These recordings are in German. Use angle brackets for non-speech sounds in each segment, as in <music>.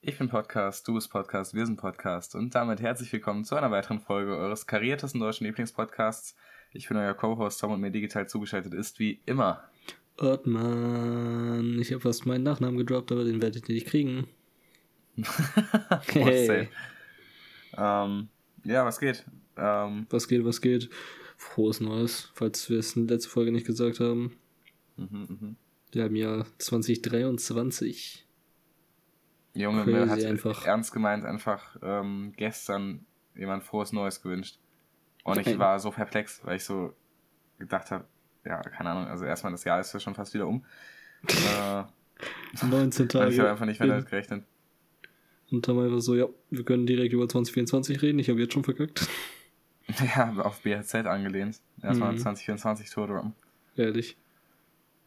Ich bin Podcast, du bist Podcast, wir sind Podcast und damit herzlich willkommen zu einer weiteren Folge eures kariertesten deutschen Lieblingspodcasts. Ich bin euer Co-Host Tom und mir digital zugeschaltet ist wie immer. Ortmann, ich habe fast meinen Nachnamen gedroppt, aber den werdet ihr nicht kriegen. <laughs> hey. ähm, ja, was geht? Ähm, was geht, was geht? Frohes Neues, falls wir es in der letzten Folge nicht gesagt haben. Mhm, mh. Ja, im Jahr 2023. Junge, Crazy mir hat einfach. ernst gemeint einfach ähm, gestern jemand frohes Neues gewünscht. Und ich war so perplex, weil ich so gedacht habe, ja, keine Ahnung, also erstmal das Jahr ist ja schon fast wieder um. <laughs> äh, 19 <laughs> Tage. ich habe einfach nicht mehr damit gerechnet. Und dann einfach so, ja, wir können direkt über 2024 reden, ich habe jetzt schon verkackt. <laughs> Ja, auf BHZ angelehnt. Erstmal mhm. 2024 Tour droppen. Ehrlich.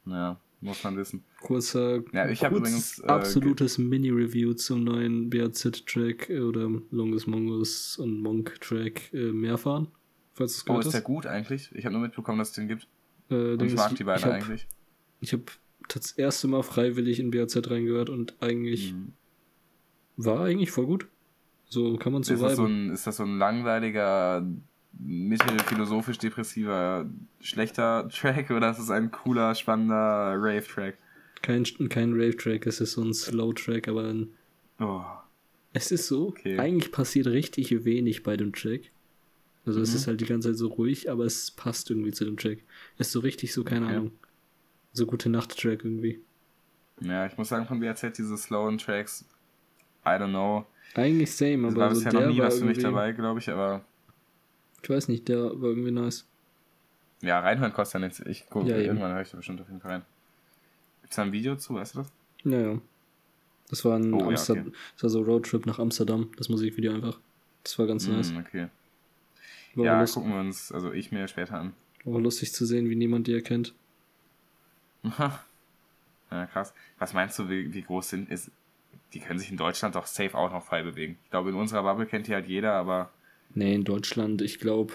Ja. Muss man wissen. Kurzer, ja, ich kurz übrigens, äh, absolutes Mini-Review zum neuen BAZ-Track oder Longus Mongus und Monk-Track äh, Mehrfahren. Falls oh, ist hast. der gut eigentlich? Ich habe nur mitbekommen, dass es den gibt. Äh, und ich mag die beiden ich hab, eigentlich. Ich habe das erste Mal freiwillig in BAZ reingehört und eigentlich mhm. war eigentlich voll gut. So kann man so ist das so ein, Ist das so ein langweiliger mittelphilosophisch-depressiver, schlechter Track oder ist es ein cooler, spannender Rave-Track? Kein, kein Rave-Track, es ist so ein Slow-Track, aber ein. Oh. Es ist so, okay. eigentlich passiert richtig wenig bei dem Track. Also mhm. es ist halt die ganze Zeit so ruhig, aber es passt irgendwie zu dem Track. Es ist so richtig so, keine okay. Ahnung. So gute Nacht-Track irgendwie. Ja, ich muss sagen, von BRZ diese slowen Tracks, I don't know. Eigentlich same, aber. Es war bisher noch nie was für mich dabei, glaube ich, aber ich weiß nicht, der war irgendwie nice. Ja, reinhören kostet ja nichts. Ich gucke, ja, irgendwann höre ich da bestimmt auf jeden Fall rein. Gibt es da ein Video zu, weißt du das? Ja, ja. Das war ein oh, Amsterdam, ja, okay. das war so Roadtrip nach Amsterdam, das Musikvideo einfach. Das war ganz mm, nice. Okay. War ja, lustig. gucken wir uns, also ich mir später an. War lustig zu sehen, wie niemand die erkennt. <laughs> ja, krass. Was meinst du, wie, wie groß sind ist? Die können sich in Deutschland doch safe auch noch frei bewegen. Ich glaube, in unserer Bubble kennt die halt jeder, aber Nee, in Deutschland, ich glaube.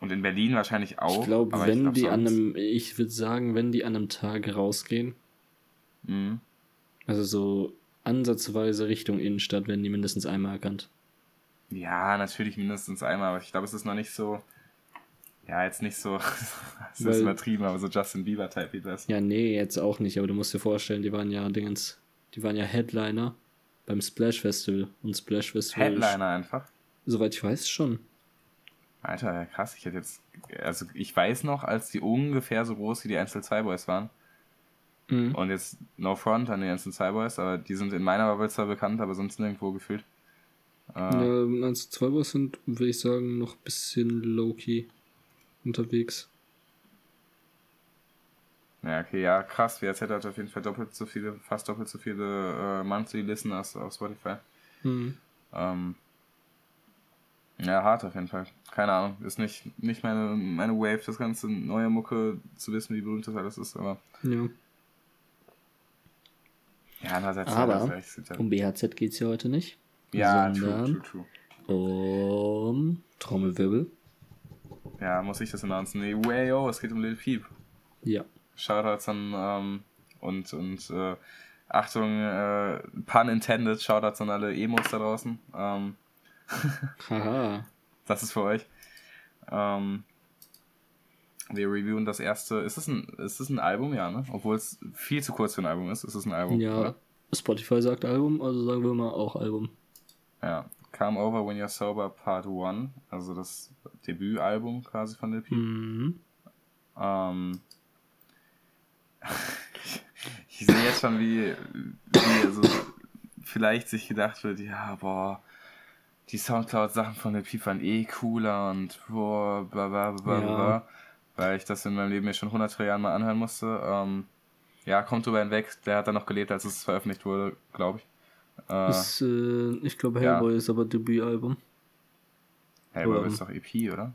Und in Berlin wahrscheinlich auch. Ich glaube, wenn ich glaub, die an einem, ich würde sagen, wenn die an einem Tag rausgehen, mhm. also so ansatzweise Richtung Innenstadt, werden die mindestens einmal erkannt. Ja, natürlich mindestens einmal, aber ich glaube, es ist noch nicht so. Ja, jetzt nicht so. <laughs> Es ist übertrieben, aber so Justin Bieber-Type wie das. Ja, nee, jetzt auch nicht, aber du musst dir vorstellen, die waren ja Dingens. Die waren ja Headliner beim Splash Festival. Und Splash Festival. Headliner einfach? Soweit ich weiß, schon. Alter, krass. Ich hätte jetzt. Also, ich weiß noch, als die ungefähr so groß wie die Einzel 2 Boys waren. Mhm. Und jetzt No Front an die Einzel 2 Boys, aber die sind in meiner Bubble zwar bekannt, aber sonst nirgendwo gefühlt. Äh, ja, Einzel 2 Boys sind, würde ich sagen, noch ein bisschen low-key unterwegs. Ja, okay, ja, krass. WRZ hat auf jeden Fall doppelt so viele, fast doppelt so viele äh, Monthly Listeners auf Spotify. Mhm. Ähm, ja, hart auf jeden Fall. Keine Ahnung. Ist nicht, nicht meine, meine Wave, das ganze neue Mucke zu wissen, wie berühmt das alles ist, aber. Ja. Ja, andererseits. Aber ja um BHZ geht es ja heute nicht. Ja, true, true, true. Um Trommelwirbel. Ja, muss ich das announcen? Nee, wayo, es geht um Lil Peep. Ja. Shoutouts an, ähm, und, und, äh, Achtung, äh, pun intended, Shoutouts an alle Emos da draußen. Ähm, Haha. Das ist für euch. Ähm, wir reviewen das erste. Ist es ein, ist es ein Album? Ja, ne? Obwohl es viel zu kurz für ein Album ist. Ist es ein Album? Ja. Oder? Spotify sagt Album, also sagen wir mal auch Album. Ja. Come Over When You're Sober Part 1. Also das Debütalbum quasi von LP. Mhm. Ähm, <laughs> ich sehe jetzt schon, wie, wie so vielleicht sich gedacht wird, ja, boah, die Soundcloud-Sachen von der waren eh cooler und boah, bla bla bla ja. bla, weil ich das in meinem Leben ja schon hunderte Jahren mal anhören musste. Ähm, ja, kommt drüber hinweg, der hat dann noch gelebt, als es veröffentlicht wurde, glaube ich. Äh, ist, äh, ich glaube, Hellboy ja. ist aber Debütalbum. Hellboy oder, ist doch EP, oder?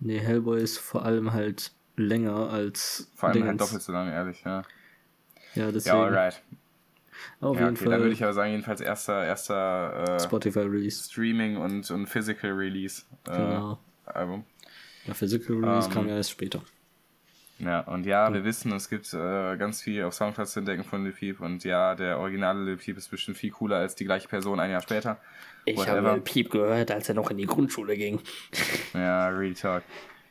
Nee, Hellboy ist vor allem halt länger als. Vor allem halt doppelt so lang, ehrlich, ja. Ja, deswegen. Ja, alright. Auf ja, jeden okay, Fall. Dann würde ich aber sagen, jedenfalls erster, erster äh, Spotify Release. Streaming und, und Physical Release äh, genau. Album. Ja, Physical Release um, kam ähm, ja erst später. Ja, und ja, wir wissen, es gibt äh, ganz viel auf Soundcloud zu entdecken von Lil Peep und ja, der originale Lil Peep ist bestimmt viel cooler als die gleiche Person ein Jahr später. Ich habe Lil Peep gehört, als er noch in die Grundschule ging. Ja, Real Talk.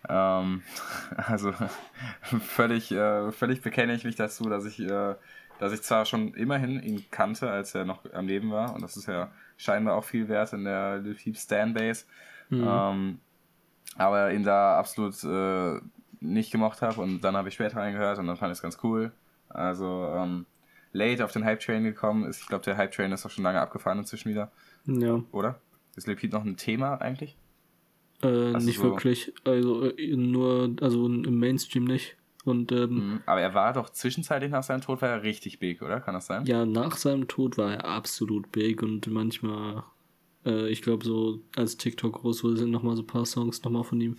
Ähm, <laughs> also <laughs> völlig, äh, völlig bekenne ich mich dazu, dass ich, äh, dass ich zwar schon immerhin ihn kannte, als er noch am Leben war, und das ist ja scheinbar auch viel wert in der Lil Peep Stan-Base, mhm. ähm, aber ihn da absolut äh, nicht gemocht habe und dann habe ich später reingehört und dann fand ich es ganz cool. Also ähm, late auf den Hype Train gekommen ist, ich glaube, der Hype Train ist auch schon lange abgefahren inzwischen wieder. Ja. Oder? Ist Lil Peep noch ein Thema eigentlich? Äh, nicht so wirklich. Also äh, nur, also im Mainstream nicht. Und, ähm, mhm. Aber er war doch zwischenzeitlich nach seinem Tod war er richtig big, oder? Kann das sein? Ja, nach seinem Tod war er absolut big und manchmal, äh, ich glaube so, als TikTok groß wurde, sind nochmal so ein paar Songs nochmal von ihm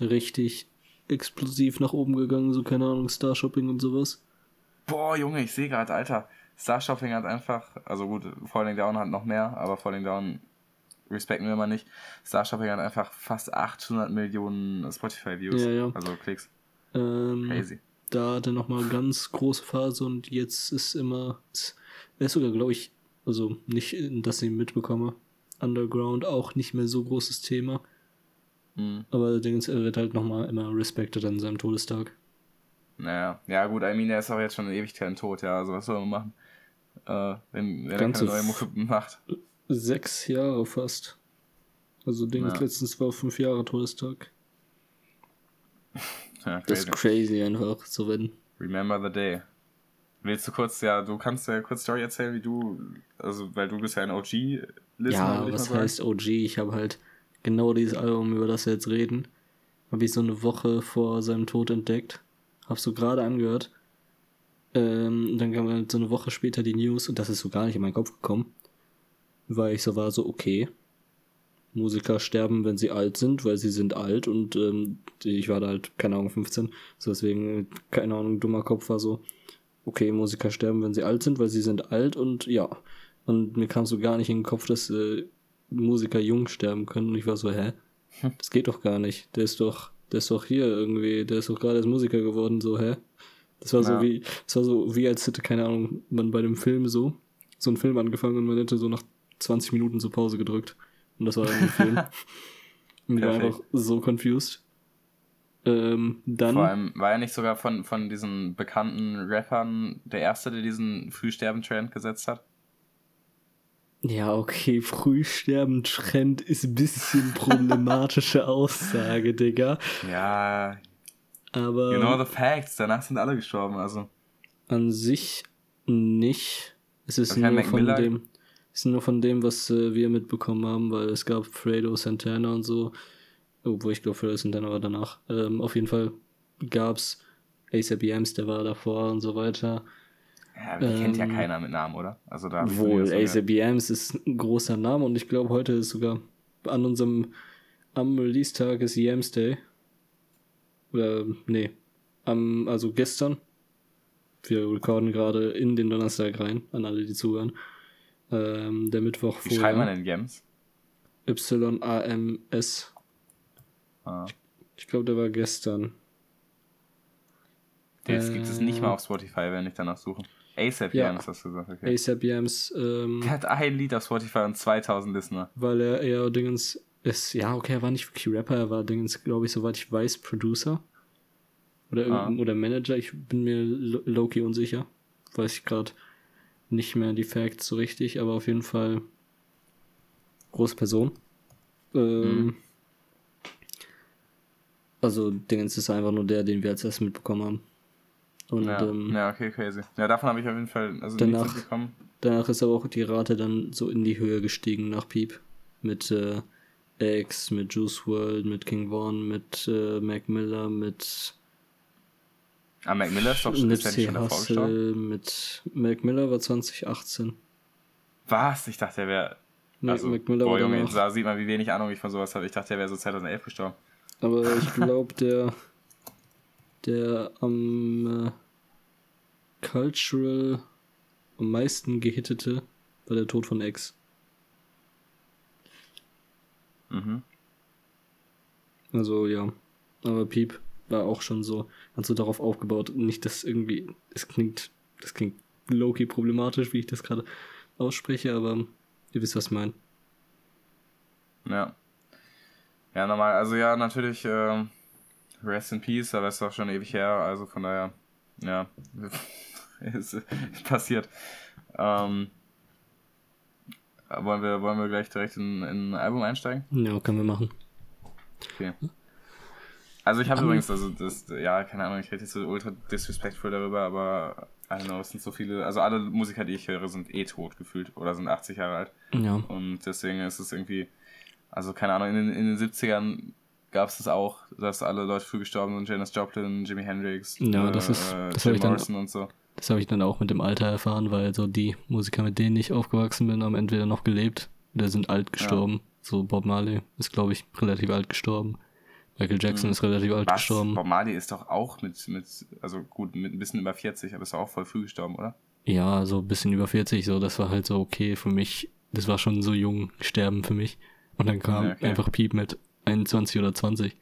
richtig explosiv nach oben gegangen, so keine Ahnung, Star Shopping und sowas. Boah, Junge, ich sehe gerade, Alter, Star Shopping hat einfach, also gut, Falling Down hat noch mehr, aber Falling Down respekten wir mal nicht. Star Shopping hat einfach fast 800 Millionen Spotify-Views, ja, ja. also Klicks. Ähm, Crazy. Da hatte nochmal ganz große Phase und jetzt ist immer, er ist sogar, glaube ich, also nicht, dass ich ihn mitbekomme, Underground auch nicht mehr so großes Thema. Mhm. Aber er wird halt nochmal immer respected an seinem Todestag. Naja, ja gut, I mean, er ist auch jetzt schon in Ewigkeit tot, ja, also was soll man machen? Äh, wenn, wenn er keine neue Mucke macht. Sechs Jahre fast. Also Dings ja. letztens war fünf Jahre Todestag. <laughs> Ja, das ist crazy einfach, so wenn. Remember the day. Willst du kurz, ja, du kannst ja kurz Story erzählen, wie du, also, weil du bist ja ein OG-Listener. Ja, was heißt OG? Ich habe halt genau dieses Album, über das wir jetzt reden, habe ich so eine Woche vor seinem Tod entdeckt. Hab's so gerade angehört. Ähm, dann kam halt so eine Woche später die News und das ist so gar nicht in meinen Kopf gekommen. Weil ich so war, so, okay. Musiker sterben, wenn sie alt sind, weil sie sind alt und ähm, ich war da halt, keine Ahnung, 15. So deswegen, keine Ahnung, dummer Kopf war so, okay, Musiker sterben, wenn sie alt sind, weil sie sind alt und ja. Und mir kam so gar nicht in den Kopf, dass äh, Musiker jung sterben können. Und ich war so, hä? Hm. Das geht doch gar nicht. Der ist doch, der ist doch hier irgendwie, der ist doch gerade als Musiker geworden, so, hä? Das war ja. so wie, das war so wie als hätte, keine Ahnung, man bei dem Film so, so einen Film angefangen und man hätte so nach 20 Minuten zur Pause gedrückt. Und das war dann ein Film. und ich war einfach so confused. Ähm, dann. Vor allem war er nicht sogar von, von diesen bekannten Rappern der erste, der diesen Frühsterben-Trend gesetzt hat? Ja, okay, Frühsterben-Trend ist ein bisschen <laughs> problematische Aussage, Digga. Ja. Aber. You know the facts, danach sind alle gestorben, also. An sich nicht. Es ist nur von dem. Es ist nur von dem, was äh, wir mitbekommen haben, weil es gab Fredo Santana und so. Obwohl ich glaube, Fredo Santana war danach. Ähm, auf jeden Fall gab's ASAP Yams, der war davor und so weiter. Ja, ähm, kennt ja ähm, keiner mit Namen, oder? Also da wohl, ACBMs ist ein großer Name und ich glaube, heute ist sogar an unserem am Release-Tag ist Yams Day. Oder, nee, am, also gestern. Wir recorden gerade in den Donnerstag rein, an alle, die zuhören. Ähm, der Mittwoch Wie vorher. schreibt man denn Yams? Y-A-M-S. Ah. Ich, ich glaube, der war gestern. Jetzt äh, gibt es nicht mal auf Spotify, wenn ich danach suche. ASAP ja. Hast du gesagt, okay. ASAP Yams. Ähm, der hat ein Lied auf Spotify und 2000 Listener. Weil er eher Dingens ist, ja, okay, er war nicht wirklich Rapper, er war Dingens, glaube ich, soweit ich weiß, Producer. Oder, ah. oder Manager, ich bin mir Loki unsicher. Weiß ich gerade nicht mehr die Facts so richtig, aber auf jeden Fall große Person. Ähm, mhm. Also, Dingens ist einfach nur der, den wir als erstes mitbekommen haben. Und, ja. Ähm, ja, okay, crazy. Ja, davon habe ich auf jeden Fall also danach, mitbekommen. Danach ist aber auch die Rate dann so in die Höhe gestiegen nach Piep. Mit äh, X, mit Juice World, mit King Vaughn, mit äh, Mac Miller, mit. Ah, Mac Miller ist doch schon, schon davor gestorben. Mit Mac Miller war 2018. Was? Ich dachte, er wäre. Also, Mac Miller boah, Junge, da sieht man, wie wenig Ahnung ich von sowas habe. Ich dachte, er wäre so 2011 gestorben. Aber <laughs> ich glaube, der der am äh, Cultural am meisten gehittete war der Tod von X. Mhm. Also ja. Aber Piep war auch schon so, hat so darauf aufgebaut. Nicht, dass irgendwie, es klingt, das klingt low-key problematisch, wie ich das gerade ausspreche, aber ihr wisst, was ich meine. Ja. Ja, normal. Also ja, natürlich äh, Rest in Peace, aber es ist auch schon ewig her, also von daher, ja, <laughs> ist passiert. Ähm, wollen, wir, wollen wir gleich direkt in, in ein Album einsteigen? Ja, können wir machen. Okay. Also ich habe übrigens, also das, ja, keine Ahnung, ich rede jetzt so ultra disrespectful darüber, aber I don't know, es sind so viele, also alle Musiker, die ich höre, sind eh tot gefühlt oder sind 80 Jahre alt. Ja. Und deswegen ist es irgendwie, also keine Ahnung, in den, in den 70ern gab es das auch, dass alle Leute früh gestorben sind, Janis Joplin, Jimi Hendrix, ja, das ist, äh, das Jim Morrison dann, und so. Das habe ich dann auch mit dem Alter erfahren, weil so die Musiker, mit denen ich aufgewachsen bin, haben entweder noch gelebt oder sind alt gestorben. Ja. So Bob Marley ist, glaube ich, relativ alt gestorben. Michael Jackson hm. ist relativ alt Was? gestorben. Bob Marley ist doch auch mit, mit, also gut, mit ein bisschen über 40, aber ist auch voll früh gestorben, oder? Ja, so ein bisschen über 40, so, das war halt so okay für mich. Das war schon so jung sterben für mich. Und dann kam ja, okay. einfach Piep mit 21 oder 20.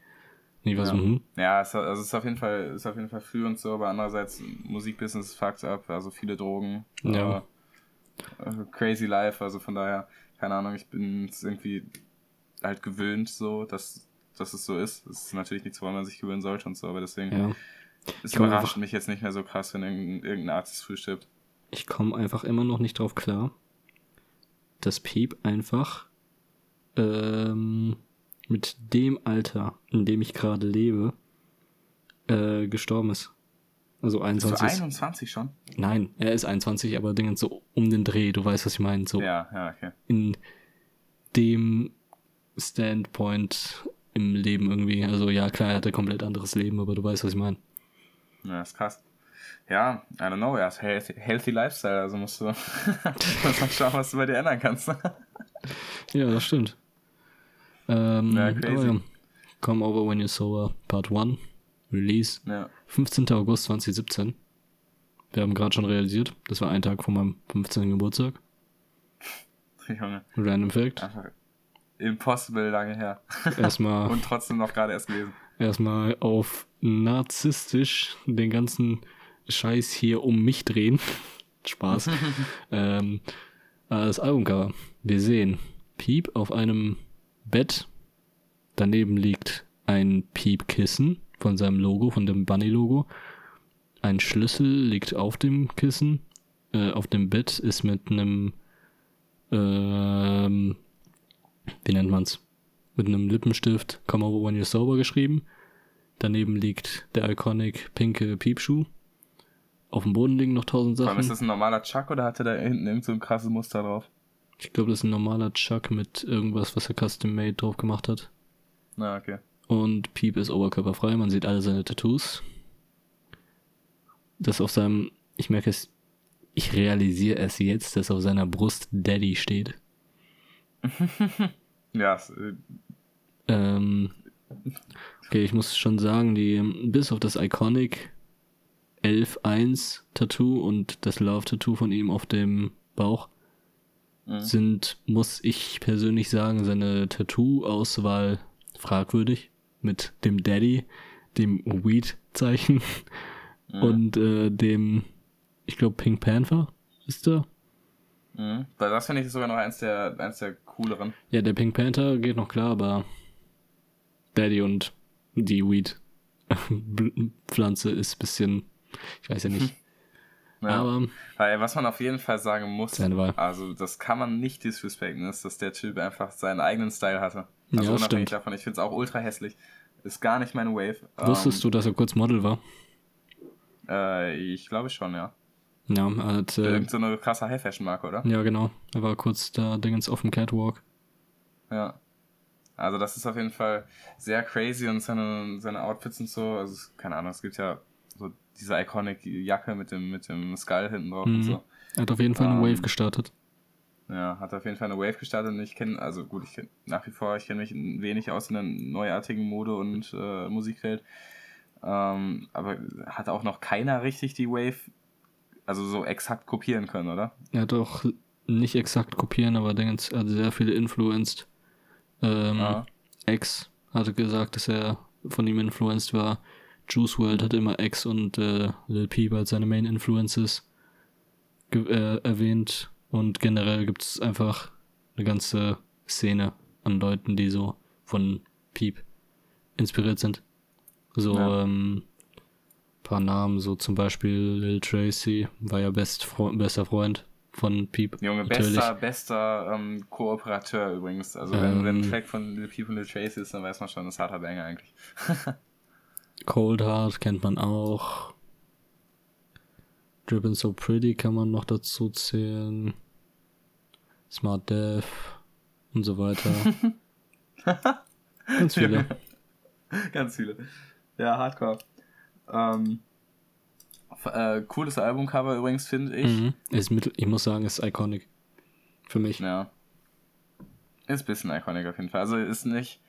Ich war ja. so, hm. Ja, es, also es ist auf jeden Fall, ist auf jeden Fall früh und so, aber andererseits Musikbusiness fucked up, also viele Drogen. Ja. Äh, crazy life, also von daher, keine Ahnung, ich bin irgendwie halt gewöhnt so, dass, dass es so ist. Das ist natürlich nichts, woran man sich gewöhnen sollte und so, aber deswegen ja. es überrascht einfach, mich jetzt nicht mehr so krass, wenn irgendein, irgendein Artist früh stirbt. Ich komme einfach immer noch nicht drauf klar, dass Piep einfach ähm, mit dem Alter, in dem ich gerade lebe, äh, gestorben ist. Also 21. Ist 21 schon? Nein, er ist 21, aber Dinge so um den Dreh, du weißt, was ich meine. So ja, ja, okay. In dem Standpoint im Leben irgendwie. Also ja, klar, er hat ein komplett anderes Leben, aber du weißt, was ich meine. Ja, ist krass. Ja, I don't know, hat healthy, healthy Lifestyle, also musst du, <laughs> musst mal schauen, was du bei dir ändern kannst. ja, das stimmt. Ähm, ja, crazy. Ja. Come Over When You're Sober Part 1. Release. Ja. 15. August 2017. Wir haben gerade schon realisiert, das war ein Tag vor meinem 15. Geburtstag. <laughs> Junge. Random Fact. Einfach impossible lange her. Erstmal. <laughs> Und trotzdem noch gerade erst gelesen. Erstmal auf narzisstisch den ganzen Scheiß hier um mich drehen. <laughs> Spaß. <laughs> ähm, das Albumcover. Wir sehen Piep auf einem Bett. Daneben liegt ein Piepkissen von seinem Logo, von dem Bunny-Logo. Ein Schlüssel liegt auf dem Kissen. Äh, auf dem Bett ist mit einem, ähm, wie nennt man's? Mit einem Lippenstift Come over when you're sober geschrieben. Daneben liegt der iconic pinke Piepschuh. Auf dem Boden liegen noch tausend Sachen. ist das ein normaler Chuck oder hatte der hinten irgend so ein krasses Muster drauf? Ich glaube, das ist ein normaler Chuck mit irgendwas, was er custom made drauf gemacht hat. Na, okay. Und Piep ist oberkörperfrei, man sieht alle seine Tattoos. Das auf seinem, ich merke es, ich realisiere es jetzt, dass auf seiner Brust Daddy steht. <laughs> ja. Äh, ähm, okay, ich muss schon sagen, die, bis auf das Iconic 11.1 Tattoo und das Love Tattoo von ihm auf dem Bauch, mhm. sind, muss ich persönlich sagen, seine Tattoo-Auswahl fragwürdig. Mit dem Daddy, dem Weed-Zeichen mhm. und äh, dem, ich glaube, Pink Panther ist da. Mhm. Weil das finde ich sogar noch eins der, eins der cooleren. Ja, der Pink Panther geht noch klar, aber Daddy und die Weed-Pflanze <laughs> ist ein bisschen, ich weiß ja nicht. <laughs> Ja. Aber Weil, was man auf jeden Fall sagen muss, also das kann man nicht disrespekten, ist, dass der Typ einfach seinen eigenen Style hatte. Also ja, unabhängig stimmt. davon, ich finde es auch ultra hässlich. Ist gar nicht meine Wave. Wusstest ähm, du, dass er kurz Model war? Äh, ich glaube schon, ja. Ja, hat. Äh, Irgend so eine krasse High-Fashion-Marke, oder? Ja, genau. Er war kurz da Dingens auf dem Catwalk. Ja. Also das ist auf jeden Fall sehr crazy und seine, seine Outfits und so. Also keine Ahnung, es gibt ja so diese iconic Jacke mit dem, mit dem Skull hinten drauf mhm. und so. Er hat auf jeden Fall eine um, Wave ähm, gestartet. Ja, hat auf jeden Fall eine Wave gestartet und ich kenne, also gut, ich kenne nach wie vor, ich kenne mich ein wenig aus in der neuartigen Mode und äh, Musikwelt. Ähm, aber hat auch noch keiner richtig die Wave, also so exakt kopieren können, oder? Er hat auch nicht exakt kopieren, aber er hat sehr viele influenced. Ähm, ja. X hatte gesagt, dass er von ihm influenced war. Juice World hat immer X und äh, Lil Peep als seine Main Influences äh, erwähnt. Und generell gibt es einfach eine ganze Szene an Leuten, die so von Peep inspiriert sind. So, ja. ähm, paar Namen, so zum Beispiel Lil Tracy, war ja best Fre bester Freund von Peep. Junge, natürlich. bester, bester ähm, Kooperateur übrigens. Also wenn, ähm, wenn ein Track von Lil Peep und Lil Tracy ist, dann weiß man schon, das ist harter Banger eigentlich. <laughs> Cold Heart kennt man auch. Drippin' So Pretty kann man noch dazu zählen. Smart Death und so weiter. <laughs> Ganz viele. <laughs> Ganz viele. Ja, Hardcore. Ähm, äh, cooles Albumcover übrigens, finde ich. Mhm. Ist mit, ich muss sagen, ist iconic. Für mich. Ja. Ist ein bisschen iconic auf jeden Fall. Also ist nicht,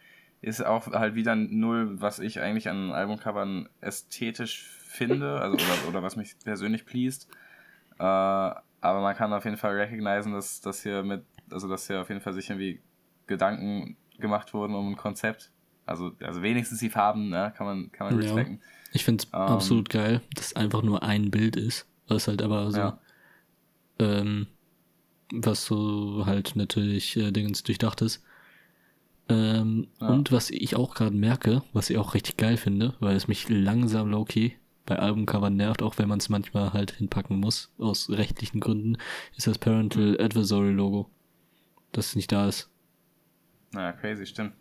ist auch halt wieder null, was ich eigentlich an Albumcovern ästhetisch finde, also oder, oder was mich persönlich pleased. Äh, aber man kann auf jeden Fall recognizen, dass das hier mit, also dass hier auf jeden Fall sich irgendwie Gedanken gemacht wurden um ein Konzept. Also, also wenigstens die Farben, ne, kann man, kann man ja. Ich finde es ähm, absolut geil, dass einfach nur ein Bild ist. Was halt aber so, ja. ähm, was so halt natürlich äh, Dingens durchdacht ist. Ähm, ja. Und was ich auch gerade merke, was ich auch richtig geil finde, weil es mich langsam low-key bei Albumcover nervt, auch wenn man es manchmal halt hinpacken muss, aus rechtlichen Gründen, ist das Parental mhm. Advisory Logo. Das nicht da ist. Naja, crazy, stimmt.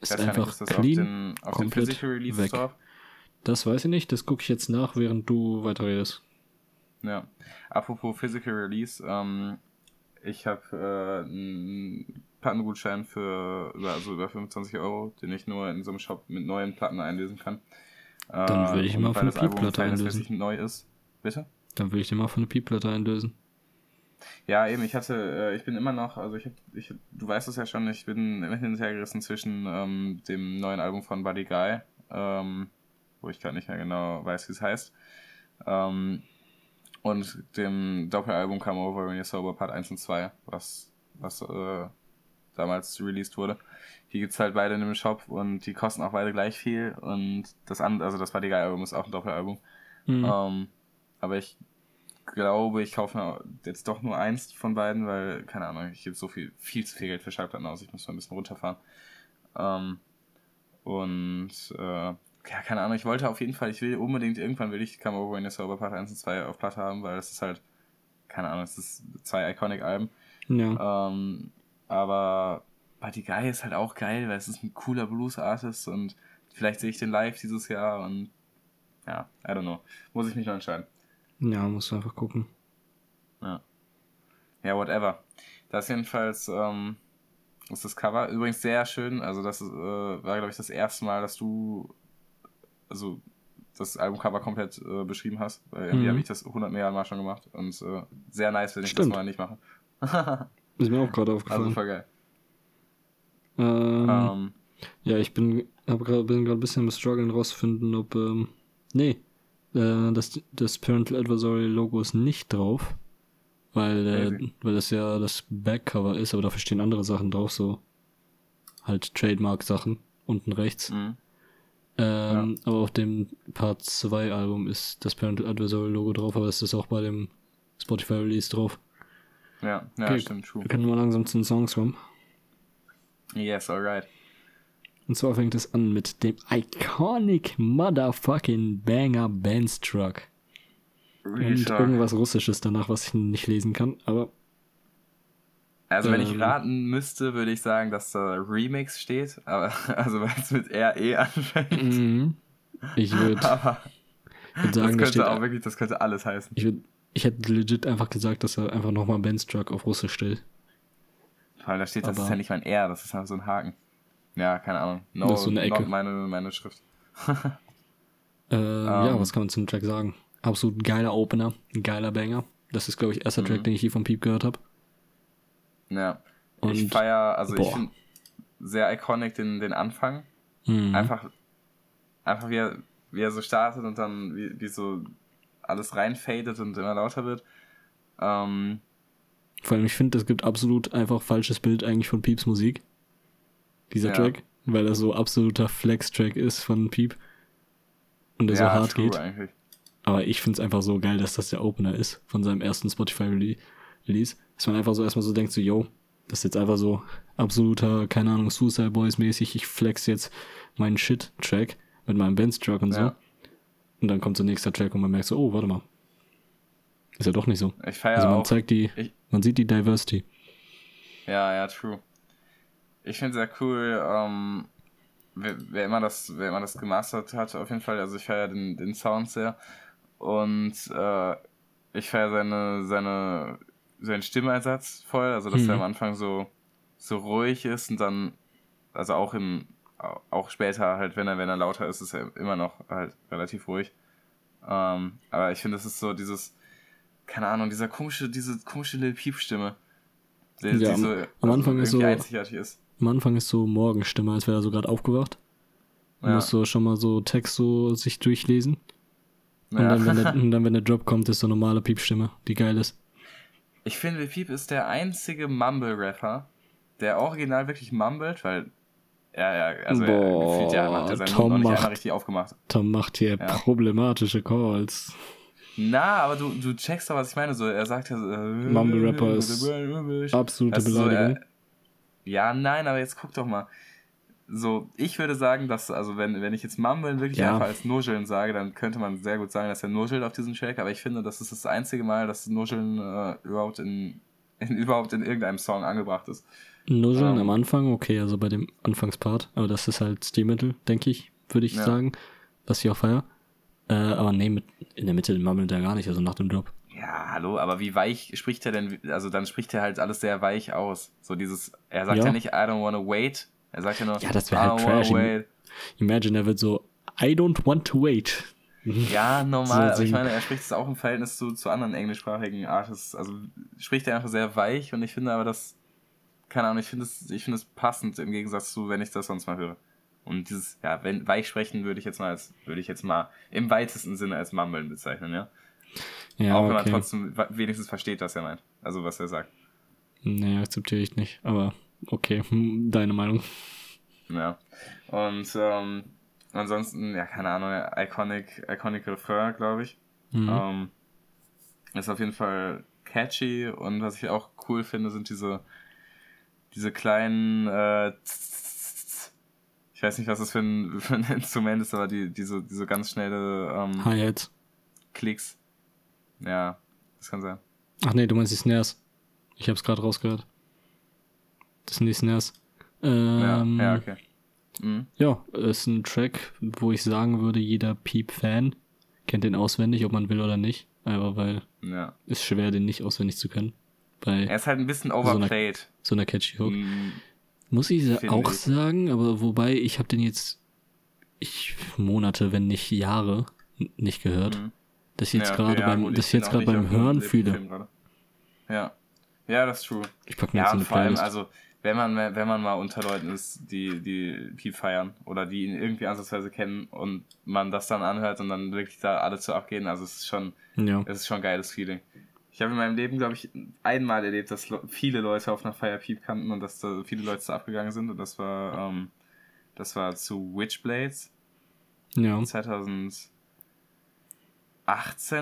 Ist einfach nicht, ist clean, auf den, auf den Physical Release weg. Drauf? Das weiß ich nicht, das gucke ich jetzt nach, während du weiterredest. Ja, apropos Physical Release, ähm, ich habe äh, einen Plattengutschein für über, also über 25 Euro, den ich nur in so einem Shop mit neuen Platten einlösen kann. Dann würde ich äh, mal von eine Piepplatte einlösen. neu ist. Bitte? Dann würde ich den mal von eine Piepplatte einlösen. Ja, eben, ich hatte, äh, ich bin immer noch, also ich, ich du weißt es ja schon, ich bin hin und her gerissen zwischen ähm, dem neuen Album von Buddy Guy, ähm, wo ich gerade nicht mehr genau weiß, wie es heißt, ähm, und dem Doppelalbum Come Over When You're Sober Part 1 und 2, was, was äh, damals released wurde. Die gibt's halt beide in dem Shop und die kosten auch beide gleich viel und das andere, also das Buddy Guy Album ist auch ein Doppelalbum. Mhm. Ähm, aber ich glaube, ich kaufe mir jetzt doch nur eins von beiden, weil, keine Ahnung, ich gebe so viel, viel zu viel Geld für Schallplatten aus, ich muss mal ein bisschen runterfahren. Ähm, und äh, ja, keine Ahnung, ich wollte auf jeden Fall, ich will unbedingt, irgendwann will ich Come Over in the Sober Part 1 und 2 auf Platte haben, weil das ist halt, keine Ahnung, es ist zwei iconic Alben. Ja. Ähm, aber Buddy Guy ist halt auch geil, weil es ist ein cooler Blues-Artist und vielleicht sehe ich den live dieses Jahr und ja, I don't know. Muss ich mich noch entscheiden. Ja, musst du einfach gucken. Ja. Ja, whatever. Das jedenfalls ähm, ist das Cover. Übrigens sehr schön. Also, das äh, war, glaube ich, das erste Mal, dass du also das Albumcover komplett äh, beschrieben hast. Weil irgendwie mhm. habe ich das 100 Milliarden Mal schon gemacht. Und äh, sehr nice, wenn ich Stimmt. das mal nicht mache. <laughs> ist mir auch gerade aufgefallen. Also voll geil. Ähm, ähm, ja, ich bin, grad, bin gerade ein bisschen am struggeln rauszufinden, ob, ähm, nee, äh, das, das Parental Advisory Logo ist nicht drauf, weil, äh, weil das ja das Backcover ist, aber dafür stehen andere Sachen drauf, so halt Trademark-Sachen unten rechts. Mhm. Ähm, ja. Aber auf dem Part 2 Album ist das Parental Advisory Logo drauf, aber es ist auch bei dem Spotify Release drauf. Ja, ja, okay, stimmt, true. Wir können mal langsam zu den Songs kommen. Yes, alright. Und zwar fängt es an mit dem iconic motherfucking Banger Bandstruck. Und irgendwas Russisches danach, was ich nicht lesen kann, aber. Also, wenn ich raten müsste, würde ich sagen, dass da Remix steht, aber, <laughs> also, weil es mit RE anfängt. Mhm. Ich würde. <laughs> würd sagen, das könnte da auch wirklich, das könnte alles heißen. Ich, würd, ich hätte legit einfach gesagt, dass er einfach nochmal Bandstruck auf Russisch steht. Weil da steht, das ist ja nicht mein R, das ist halt so ein Haken. Ja, keine Ahnung. No, das ist so eine Ecke. meine, meine Schrift. <laughs> äh, um, ja, ähm. was kann man zum Track sagen? Absolut geiler Opener, ein geiler Banger. Das ist, glaube ich, erster Track, mhm. den ich hier von Peep gehört habe. Ja. Und, ich feier, also boah. ich finde sehr iconic den, den Anfang. Mhm. Einfach, einfach wie er, wie er so startet und dann wie, wie so alles reinfadet und immer lauter wird. Ähm, Vor allem, ich finde, es gibt absolut einfach falsches Bild eigentlich von Peeps Musik dieser ja. Track, weil das so absoluter Flex-Track ist von Peep. und der ja, so hart geht. Eigentlich. Aber ich finde es einfach so geil, dass das der Opener ist von seinem ersten Spotify-Release. Dass man einfach so erstmal so denkt, so, yo, das ist jetzt einfach so absoluter, keine Ahnung, Suicide Boys mäßig. Ich flex jetzt meinen Shit-Track mit meinem Benz-Truck und so. Ja. Und dann kommt so nächster Track und man merkt so, oh, warte mal. Ist ja doch nicht so. Ich feiere Also man auch. zeigt die, ich, man sieht die Diversity. Ja, ja, true. Ich finde sehr cool, ähm, wer, wer, immer das, wer immer das gemastert hat, auf jeden Fall. Also ich feiere den, den Sound sehr. Und äh, ich feiere seine, seine, seinen Stimmeinsatz voll. Also dass mhm. er am Anfang so, so ruhig ist und dann, also auch im, auch später halt, wenn er, wenn er lauter ist, ist er immer noch halt relativ ruhig. Ähm, aber ich finde, das ist so dieses, keine Ahnung, dieser komische, diese komische Lil Peep-Stimme. Die, ja, die so, am, am Anfang ist so, einzigartig ist. Am Anfang ist so Morgenstimme, als wäre er so gerade aufgewacht. Man ja. muss so schon mal so Text so sich durchlesen. Und, ja. dann, wenn der, <laughs> und dann, wenn der Drop kommt, ist so normale Piepstimme, die geil ist. Ich finde, Lil Peep ist der einzige Mumble-Rapper, der original wirklich mumbelt, weil ja, ja, also Boah, gefühlt ja, hat er seinen Tom Mund noch nicht richtig aufgemacht. Tom macht hier ja. problematische Calls. Na, aber du, du checkst doch, was ich meine. So, er sagt ja so, äh, Mumble Rapper ist <laughs> absolute Beleidigung. So, äh, ja, nein, aber jetzt guck doch mal. So, ich würde sagen, dass, also wenn, wenn ich jetzt Mumblen wirklich ja. einfach als Nuscheln sage, dann könnte man sehr gut sagen, dass er nuschelt auf diesem Track, aber ich finde, das ist das einzige Mal, dass Nuscheln äh, überhaupt in, <laughs> in, überhaupt in irgendeinem Song angebracht ist. Nuscheln ähm, am Anfang, okay, also bei dem Anfangspart, aber das ist halt Stilmittel, denke ich, würde ich ja. sagen, was ich auch feier. Äh, aber nee, mit, in der Mitte mammelt er gar nicht, also nach dem Drop. Ja, hallo, aber wie weich spricht er denn? Also dann spricht er halt alles sehr weich aus. So dieses, er sagt ja, ja nicht, I don't wanna wait. Er sagt ja nur, ja, das wäre halt trash. Wait. Imagine, er wird so, I don't want to wait. <laughs> Ja, normal. So ich meine, er spricht es auch im Verhältnis zu, zu anderen englischsprachigen Artists. Also spricht er einfach sehr weich und ich finde aber das, keine Ahnung, ich finde es, ich finde es passend im Gegensatz zu, wenn ich das sonst mal höre. Und dieses, ja, wenn weich sprechen würde ich jetzt mal als, würde ich jetzt mal im weitesten Sinne als Mumbeln bezeichnen, ja. Ja, Auch wenn okay. man trotzdem wenigstens versteht, was er meint. Also was er sagt. Nee, akzeptiere ich nicht. Aber okay, <laughs> deine Meinung. Ja. Und ähm, ansonsten, ja, keine Ahnung, Iconic, Iconic Refrain, glaube ich. Mhm. Ähm, ist auf jeden Fall catchy und was ich auch cool finde, sind diese, diese kleinen äh, ich weiß nicht, was das für ein, <laughs> für ein Instrument ist, aber die, diese, diese ganz schnelle ähm, Hi-Hats. Klicks. Ja, das kann sein. Ach nee, du meinst die Snares. Ich hab's gerade rausgehört. Das sind die Snares. Ähm, ja, ja, okay. Mhm. Ja, ist ein Track, wo ich sagen würde, jeder Peep-Fan kennt den auswendig, ob man will oder nicht. Einfach weil ja. ist schwer, den nicht auswendig zu können. Bei er ist halt ein bisschen overplayed. So einer, so einer catchy Hook. Mhm. Muss ich auch ich. sagen, aber wobei ich habe den jetzt ich Monate, wenn nicht Jahre nicht gehört. Mhm. Das jetzt ja, gerade ja, beim gut, das jetzt gerade beim Hören fühle. Ja. Ja, das ist true. Ich pack mir ja, jetzt eine vor allem, also wenn man wenn man mal unter Leuten ist, die die Piep feiern oder die ihn irgendwie ansatzweise kennen und man das dann anhört und dann wirklich da alle zu abgehen, also es ist schon ja. es ist schon ein geiles Feeling. Ich habe in meinem Leben, glaube ich, einmal erlebt, dass viele Leute auf einer Feier Piep kannten und dass da viele Leute da abgegangen sind. Und das war, ähm, das war zu Witchblades. Ja. 2018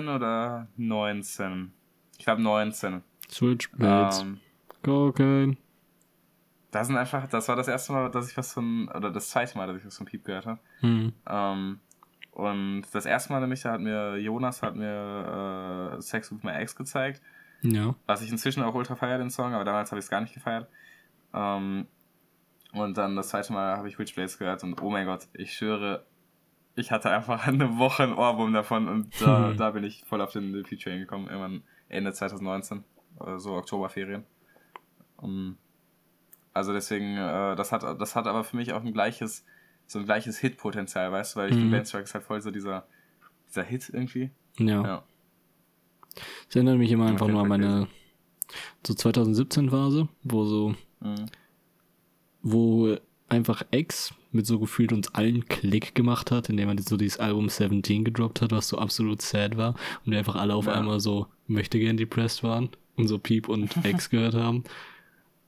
oder 19? Ich glaube 19. Switchblades. Ähm, Cocaine. Das sind einfach, das war das erste Mal, dass ich was von, oder das zweite Mal, dass ich was von Piep gehört habe. Hm. Ähm, und das erste Mal nämlich, da hat mir Jonas hat mir äh, Sex with My Ex gezeigt. Ja. Was ich inzwischen auch ultra feiere, den Song, aber damals habe ich es gar nicht gefeiert. Ähm, und dann das zweite Mal habe ich Witchblades gehört und oh mein Gott, ich schwöre, ich hatte einfach <laughs> eine Woche ein Ohrwurm davon und da, hm. da bin ich voll auf den Lil Train gekommen, irgendwann Ende 2019, so Oktoberferien. Um, also deswegen, äh, das hat, das hat aber für mich auch ein gleiches so ein gleiches Hit-Potenzial, weißt du, weil ich mhm. finde, Bandstrike ist halt voll so dieser, dieser Hit irgendwie. Ja. ja. Das erinnert mich immer einfach nur an meine so 2017 Phase, wo so, mhm. wo einfach X mit so gefühlt uns allen Klick gemacht hat, indem man so dieses Album 17 gedroppt hat, was so absolut sad war und wir einfach alle auf ja. einmal so möchte gern depressed waren und so Piep und <laughs> X gehört haben.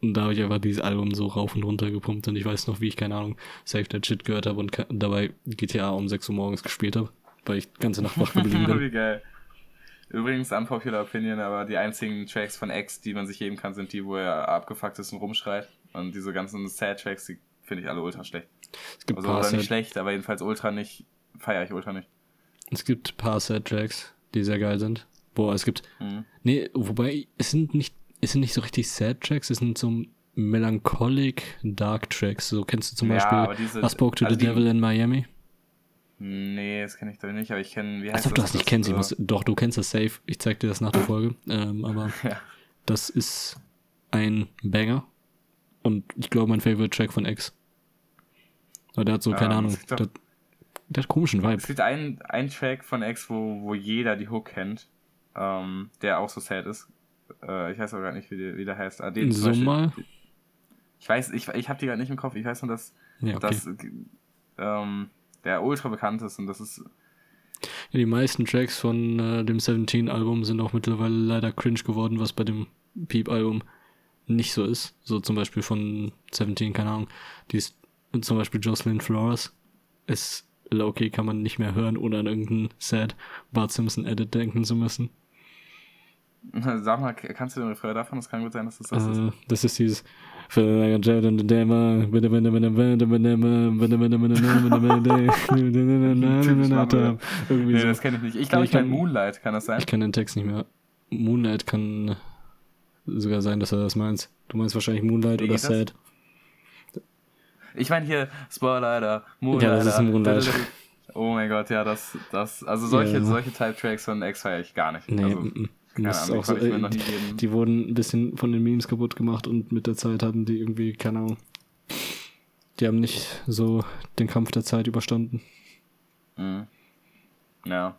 Und da habe ich einfach dieses Album so rauf und runter gepumpt und ich weiß noch, wie ich, keine Ahnung, Safe That Shit gehört habe und dabei GTA um 6 Uhr morgens gespielt habe. weil ich die ganze Nacht wach geblieben bin. <laughs> Wie geil. Übrigens, unpopular opinion, aber die einzigen Tracks von X, die man sich geben kann, sind die, wo er abgefuckt ist und rumschreit. Und diese ganzen Sad-Tracks, die finde ich alle ultra schlecht. Es gibt also, paar oder nicht schlecht, aber jedenfalls ultra nicht, feiere ich ultra nicht. Es gibt ein paar Sad-Tracks, die sehr geil sind. Boah, es gibt. Mhm. Nee, wobei, es sind nicht, es sind nicht so richtig Sad-Tracks, es sind so melancholic Dark Tracks. So kennst du zum ja, Beispiel I Spoke to also the Devil in Miami? Nee, das kenne ich doch nicht, aber ich kenne, wie heißt Als ob du das nicht kennst, ich muss, doch, du kennst das safe. Ich zeig dir das nach der <laughs> Folge. Ähm, aber <laughs> ja. das ist ein Banger. Und ich glaube, mein Favorite Track von X. Aber der hat so, ja, keine Ahnung, der, der, hat komischen Vibe. Es gibt einen, einen Track von X, wo, wo jeder die Hook kennt, ähm, der auch so sad ist. Äh, ich weiß aber gar nicht, wie, die, wie der heißt. Ah, den Beispiel, mal? Ich weiß, ich, ich habe die gerade nicht im Kopf. Ich weiß nur, dass, ja, okay. dass ähm, der ultra bekannt ist und das ist. Ja, die meisten Tracks von äh, dem 17-Album sind auch mittlerweile leider cringe geworden, was bei dem Peep-Album nicht so ist. So zum Beispiel von 17, keine Ahnung. Die ist zum Beispiel Jocelyn Flores. Ist low-key kann man nicht mehr hören, ohne an irgendeinen sad Bart Simpson Edit denken zu müssen. Sag mal, kannst du den Refrain davon? Das kann gut sein, dass das das ist. Das ist dieses irgendwie so. das kenne ich nicht. Ich glaube, ich kenne Moonlight, kann das sein? Ich kenne den Text nicht mehr. Moonlight kann sogar sein, dass er das meint. Du meinst wahrscheinlich Moonlight oder Sad. Ich meine hier Spoiler, Moonlight. Ja, das ist Moonlight. Oh mein Gott, ja, das, das, also solche, solche Type-Tracks von X feiere ich gar nicht. Nee, also, m -m. Auch so, äh, die, die wurden ein bisschen von den Memes kaputt gemacht und mit der Zeit hatten die irgendwie, keine Ahnung, die haben nicht so den Kampf der Zeit überstanden. Mhm. Ja.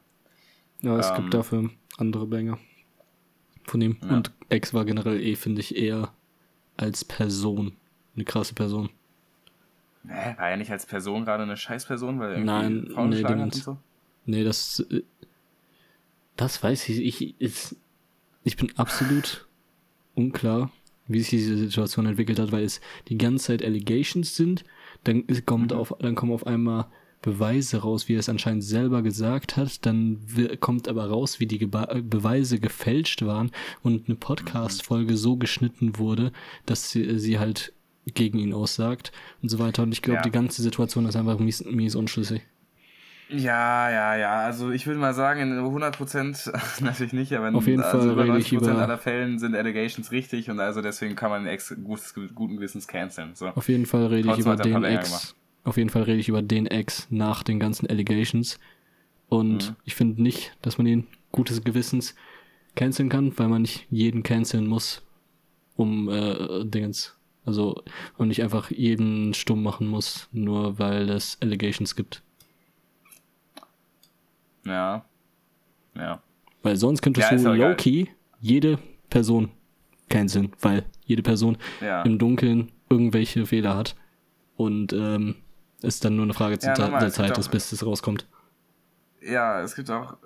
Ja, es ähm, gibt dafür andere Banger von ihm. Ja. Und X war generell eh, finde ich, eher als Person eine krasse Person. Nee, war ja nicht als Person gerade eine Scheißperson, weil irgendwie Nein, Frauen nee, hat und so? Nee, das, äh, das weiß ich. Ich, ist, ich bin absolut unklar, wie sich diese Situation entwickelt hat, weil es die ganze Zeit Allegations sind. Dann kommt mhm. auf, dann kommen auf einmal Beweise raus, wie er es anscheinend selber gesagt hat. Dann kommt aber raus, wie die Geba Beweise gefälscht waren und eine Podcast-Folge so geschnitten wurde, dass sie, sie halt gegen ihn aussagt und so weiter. Und ich glaube, ja. die ganze Situation ist einfach mies, mies unschlüssig. Ja, ja, ja. Also ich würde mal sagen, in 100 Prozent <laughs> natürlich nicht, aber Auf jeden also Fall über 90 Prozent aller Fällen sind Allegations richtig und also deswegen kann man ex gutes, guten Gewissens canceln. So. Auf jeden Fall rede ich über den Ex. Auf jeden Fall rede ich über den Ex nach den ganzen Allegations. Und mhm. ich finde nicht, dass man ihn gutes Gewissens canceln kann, weil man nicht jeden canceln muss, um äh, Dingens also, und nicht einfach jeden stumm machen muss, nur weil es Allegations gibt. Ja. Ja. Weil sonst könntest ja, du low-key jede Person canceln, weil jede Person ja. im Dunkeln irgendwelche Fehler hat. Und ähm, es dann nur eine Frage ja, der Zeit ist, bis es rauskommt. Ja, es gibt auch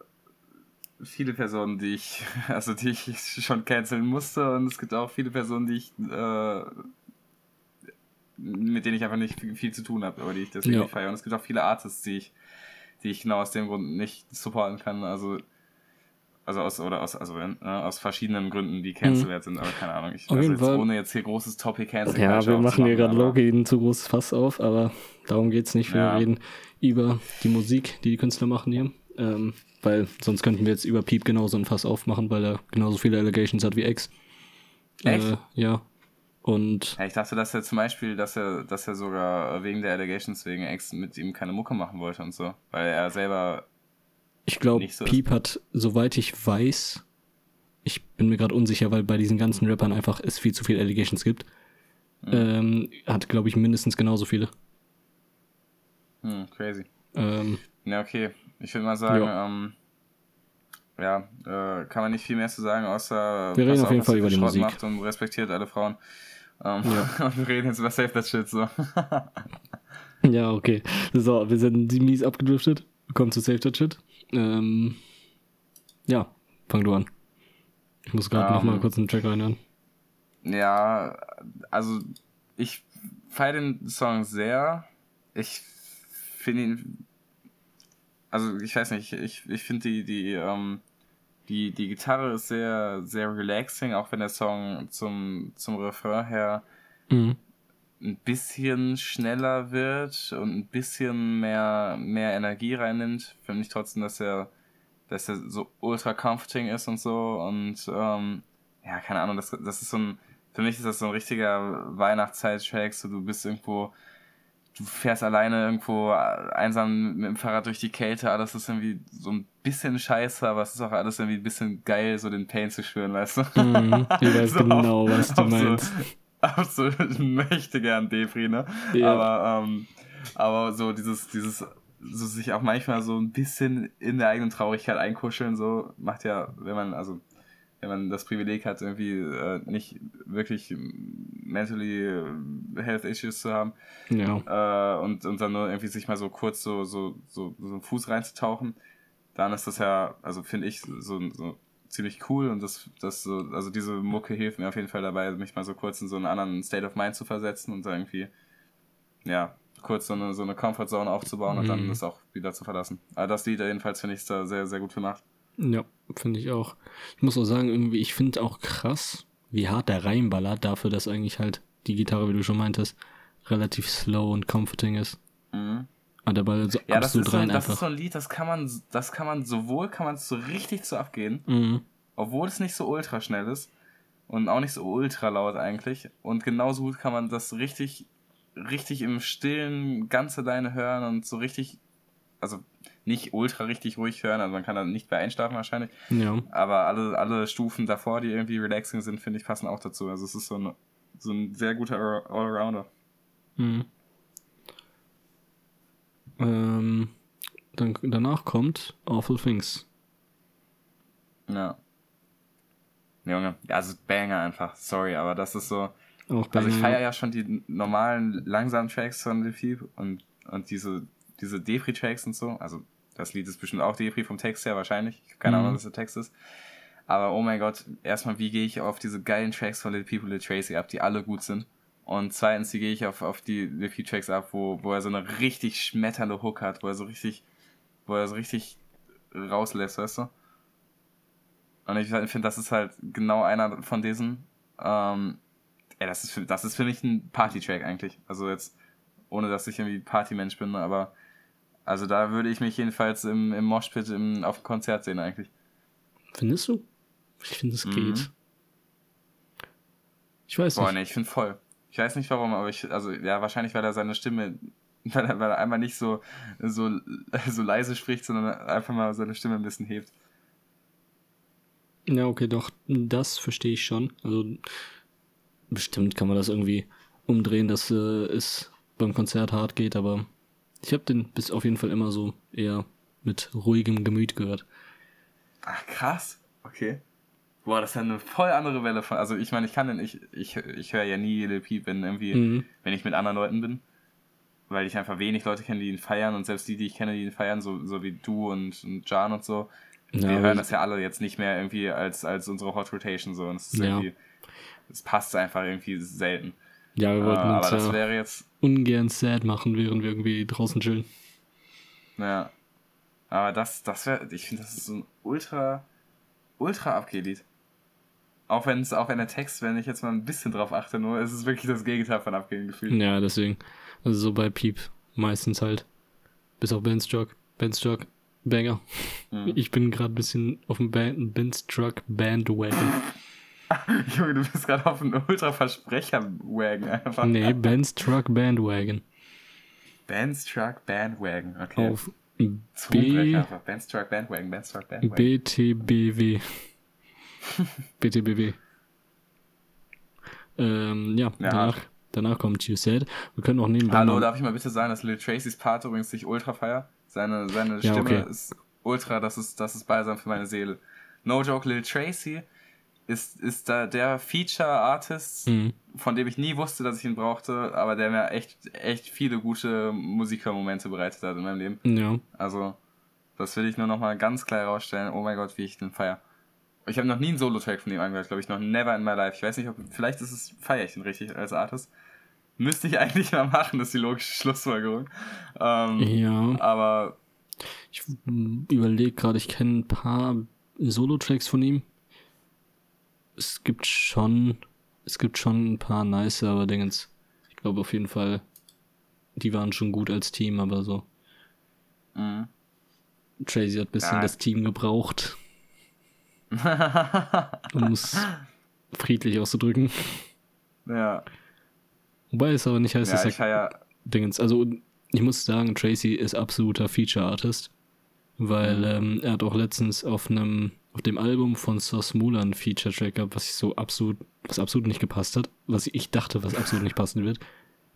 viele Personen, die ich, <laughs> also die ich schon canceln musste und es gibt auch viele Personen, die ich äh, mit denen ich einfach nicht viel, viel zu tun habe, aber die ich deswegen ja. nicht feiere. Und es gibt auch viele Artists, die ich, die ich genau aus dem Grund nicht supporten kann. Also, also aus, oder aus, also, äh, aus verschiedenen Gründen, die cancelled mhm. sind, aber keine Ahnung. Ich auf jeden jetzt, ohne jetzt hier großes Topic Cancel Ja, wir machen hier gerade Loki ein zu großes Fass auf, aber darum geht's nicht. Wir ja. reden über die Musik, die die Künstler machen hier. Ähm, weil sonst könnten wir jetzt über Piep genauso ein Fass aufmachen, weil er genauso viele Allegations hat wie X. Echt? Äh, ja. Und ja, ich dachte, dass er zum Beispiel, dass er, dass er sogar wegen der Allegations wegen Ex mit ihm keine Mucke machen wollte und so, weil er selber. Ich glaube, so Piep ist. hat, soweit ich weiß, ich bin mir gerade unsicher, weil bei diesen ganzen Rappern einfach es viel zu viele Allegations gibt, hm. ähm, hat, glaube ich, mindestens genauso viele. Hm, crazy. Ähm, ja, okay. Ich würde mal sagen, ja. ähm, ja, äh, kann man nicht viel mehr zu sagen, außer wir reden auf jeden Fall über die Musik. macht und respektiert alle Frauen. Ähm, ja. <laughs> und wir reden jetzt über Save That Shit, so. <laughs> ja, okay. So, wir sind die mies abgedriftet. Wir kommen zu Save That Shit. Ähm, ja, fang du an. Ich muss gerade ähm, nochmal kurz einen Track reinhören. Ja, also ich feiere den Song sehr. Ich finde ihn also ich weiß nicht, ich, ich finde die, die, ähm, die, die Gitarre ist sehr, sehr relaxing, auch wenn der Song zum, zum Refrain her mhm. ein bisschen schneller wird und ein bisschen mehr, mehr Energie reinnimmt, finde ich trotzdem, dass er, dass er so ultra comforting ist und so. Und ähm, ja, keine Ahnung, das, das ist so ein, für mich ist das so ein richtiger Weihnachtszeit-Track, so du bist irgendwo du fährst alleine irgendwo einsam mit dem Fahrrad durch die Kälte, alles ist irgendwie so ein bisschen scheiße, aber es ist auch alles irgendwie ein bisschen geil, so den Pain zu spüren, weißt du? Mm, ich <laughs> weiß so genau, auf, was du meinst. So, auf so möchte gern Depri, ne? Ja. Aber, ähm, aber so dieses, dieses, so sich auch manchmal so ein bisschen in der eigenen Traurigkeit einkuscheln, so macht ja, wenn man, also wenn man das Privileg hat, irgendwie äh, nicht wirklich mentally äh, health issues zu haben ja. äh, und, und dann nur irgendwie sich mal so kurz so, so, so, so einen Fuß reinzutauchen, dann ist das ja, also finde ich, so, so ziemlich cool und das, das so, also diese Mucke hilft mir auf jeden Fall dabei, mich mal so kurz in so einen anderen State of Mind zu versetzen und irgendwie, ja, kurz so eine, so eine Comfort Zone aufzubauen mhm. und dann mhm. das auch wieder zu verlassen. Aber das Lied jedenfalls finde ich da sehr, sehr gut gemacht. Ja, finde ich auch. Ich muss auch sagen, irgendwie, ich finde auch krass, wie hart der reinballert, dafür, dass eigentlich halt die Gitarre, wie du schon meintest, relativ slow und comforting ist. Mhm. Und der Ball so ja, absolut das ist, so, rein das einfach. ist so ein Lied, das kann man, das kann man sowohl, kann man so richtig zu abgehen, mhm. obwohl es nicht so ultra schnell ist und auch nicht so ultra laut eigentlich. Und genauso gut kann man das richtig, richtig im Stillen ganz alleine hören und so richtig, also nicht ultra richtig ruhig hören, also man kann da nicht bei einschlafen wahrscheinlich. Ja. Aber alle, alle Stufen davor, die irgendwie relaxing sind, finde ich, passen auch dazu. Also es ist so ein, so ein sehr guter Allrounder. Mhm. Ähm, dann, danach kommt Awful Things. Ja. Junge, also Banger einfach, sorry, aber das ist so. Auch also ich feiere ja schon die normalen langsamen Tracks von The Peep und, und diese, diese Depri-Tracks und so. Also das Lied ist bestimmt auch Depri vom Text her wahrscheinlich. Keine Ahnung, mhm. was der Text ist. Aber oh mein Gott, erstmal, wie gehe ich auf diese geilen Tracks von Little People, Little Tracy ab, die alle gut sind. Und zweitens, wie gehe ich auf, auf die Little Tracks ab, wo, wo er so eine richtig schmetternde Hook hat, wo er so richtig, wo er so richtig rauslässt, weißt du? Und ich finde, das ist halt genau einer von diesen. Ähm, ey, das ist für, das ist für mich ein Party-Track eigentlich. Also jetzt, ohne dass ich irgendwie Party-Mensch bin, aber also da würde ich mich jedenfalls im, im Moshpit im, auf dem Konzert sehen eigentlich. Findest du? Ich finde, es mhm. geht. Ich weiß Boah, nicht. Boah, nee, ich finde voll. Ich weiß nicht warum, aber ich, also ja, wahrscheinlich, weil er seine Stimme, <laughs> weil er, weil er einmal nicht so, so, so leise spricht, sondern einfach mal seine Stimme ein bisschen hebt. Ja, okay, doch, das verstehe ich schon. Also bestimmt kann man das irgendwie umdrehen, dass äh, es beim Konzert hart geht, aber ich habe den bis auf jeden Fall immer so eher mit ruhigem Gemüt gehört. Ach, krass. Okay. Boah, das ist ja eine voll andere Welle von. Also ich meine, ich kann den, ich, ich, ich höre ja nie Lil Peep, wenn irgendwie, mhm. wenn ich mit anderen Leuten bin. Weil ich einfach wenig Leute kenne, die ihn feiern und selbst die, die ich kenne, die ihn feiern, so, so wie du und, und Jan und so, ja, wir hören das ja alle jetzt nicht mehr irgendwie als, als unsere Hot Rotation so. Und es ist ja. irgendwie, es passt einfach irgendwie selten. Ja, wir wollten äh, uns aber ja jetzt... ungern sad machen, während wir irgendwie draußen chillen. Ja. Aber das, das wäre, ich finde, das ist so ein ultra, ultra Abgelied. Auch wenn es, auch wenn der Text, wenn ich jetzt mal ein bisschen drauf achte, nur ist es wirklich das Gegenteil von abgehen gefühlt. Ja, deswegen. Also so bei Piep meistens halt. Bis auf Ben's Truck. Ben's Truck, Banger. Mhm. Ich bin gerade ein bisschen auf dem Ben's Truck Bandwagon. <laughs> Junge, du bist gerade auf einem Ultra-Versprecher-Wagon einfach. Nee, Ben's Truck Bandwagon. Ben's Truck Bandwagon, okay. Auf B Ben's Truck Bandwagon, Ben's Truck Bandwagon. BTBW. BTBW. <laughs> ähm, ja, ja, danach, danach kommt You Said. Wir können auch nebenbei. Hallo, darf ich mal bitte sagen, dass Lil Tracys Part übrigens sich ultra feier? Seine, seine ja, Stimme okay. ist ultra, das ist, das ist balsam für meine Seele. No joke, Lil Tracy ist, ist da der Feature-Artist, mhm. von dem ich nie wusste, dass ich ihn brauchte, aber der mir echt, echt viele gute Musikermomente bereitet hat in meinem Leben. Ja. Also, das will ich nur nochmal ganz klar herausstellen. Oh mein Gott, wie ich den feier. Ich habe noch nie einen Solo-Track von ihm angehört, glaube ich, noch never in my life. Ich weiß nicht, ob, vielleicht ist es, feiere ich ihn richtig als Artist. Müsste ich <laughs> eigentlich mal machen, das ist die logische Schlussfolgerung. Ähm, ja. Aber Ich überlege gerade, ich kenne ein paar Solo-Tracks von ihm. Es gibt schon, es gibt schon ein paar nice, aber Dingens. Ich glaube auf jeden Fall, die waren schon gut als Team, aber so. Mhm. Tracy hat ein bisschen ja. das Team gebraucht. <laughs> um es friedlich auszudrücken. Ja. Wobei es aber nicht heißt, ja, dass er ja Dingens. Also ich muss sagen, Tracy ist absoluter Feature-Artist. Weil mhm. ähm, er hat auch letztens auf einem, auf dem Album von Sauce Mulan einen Feature-Track gehabt, was ich so absolut, was absolut nicht gepasst hat. Was ich dachte, was absolut nicht passen wird.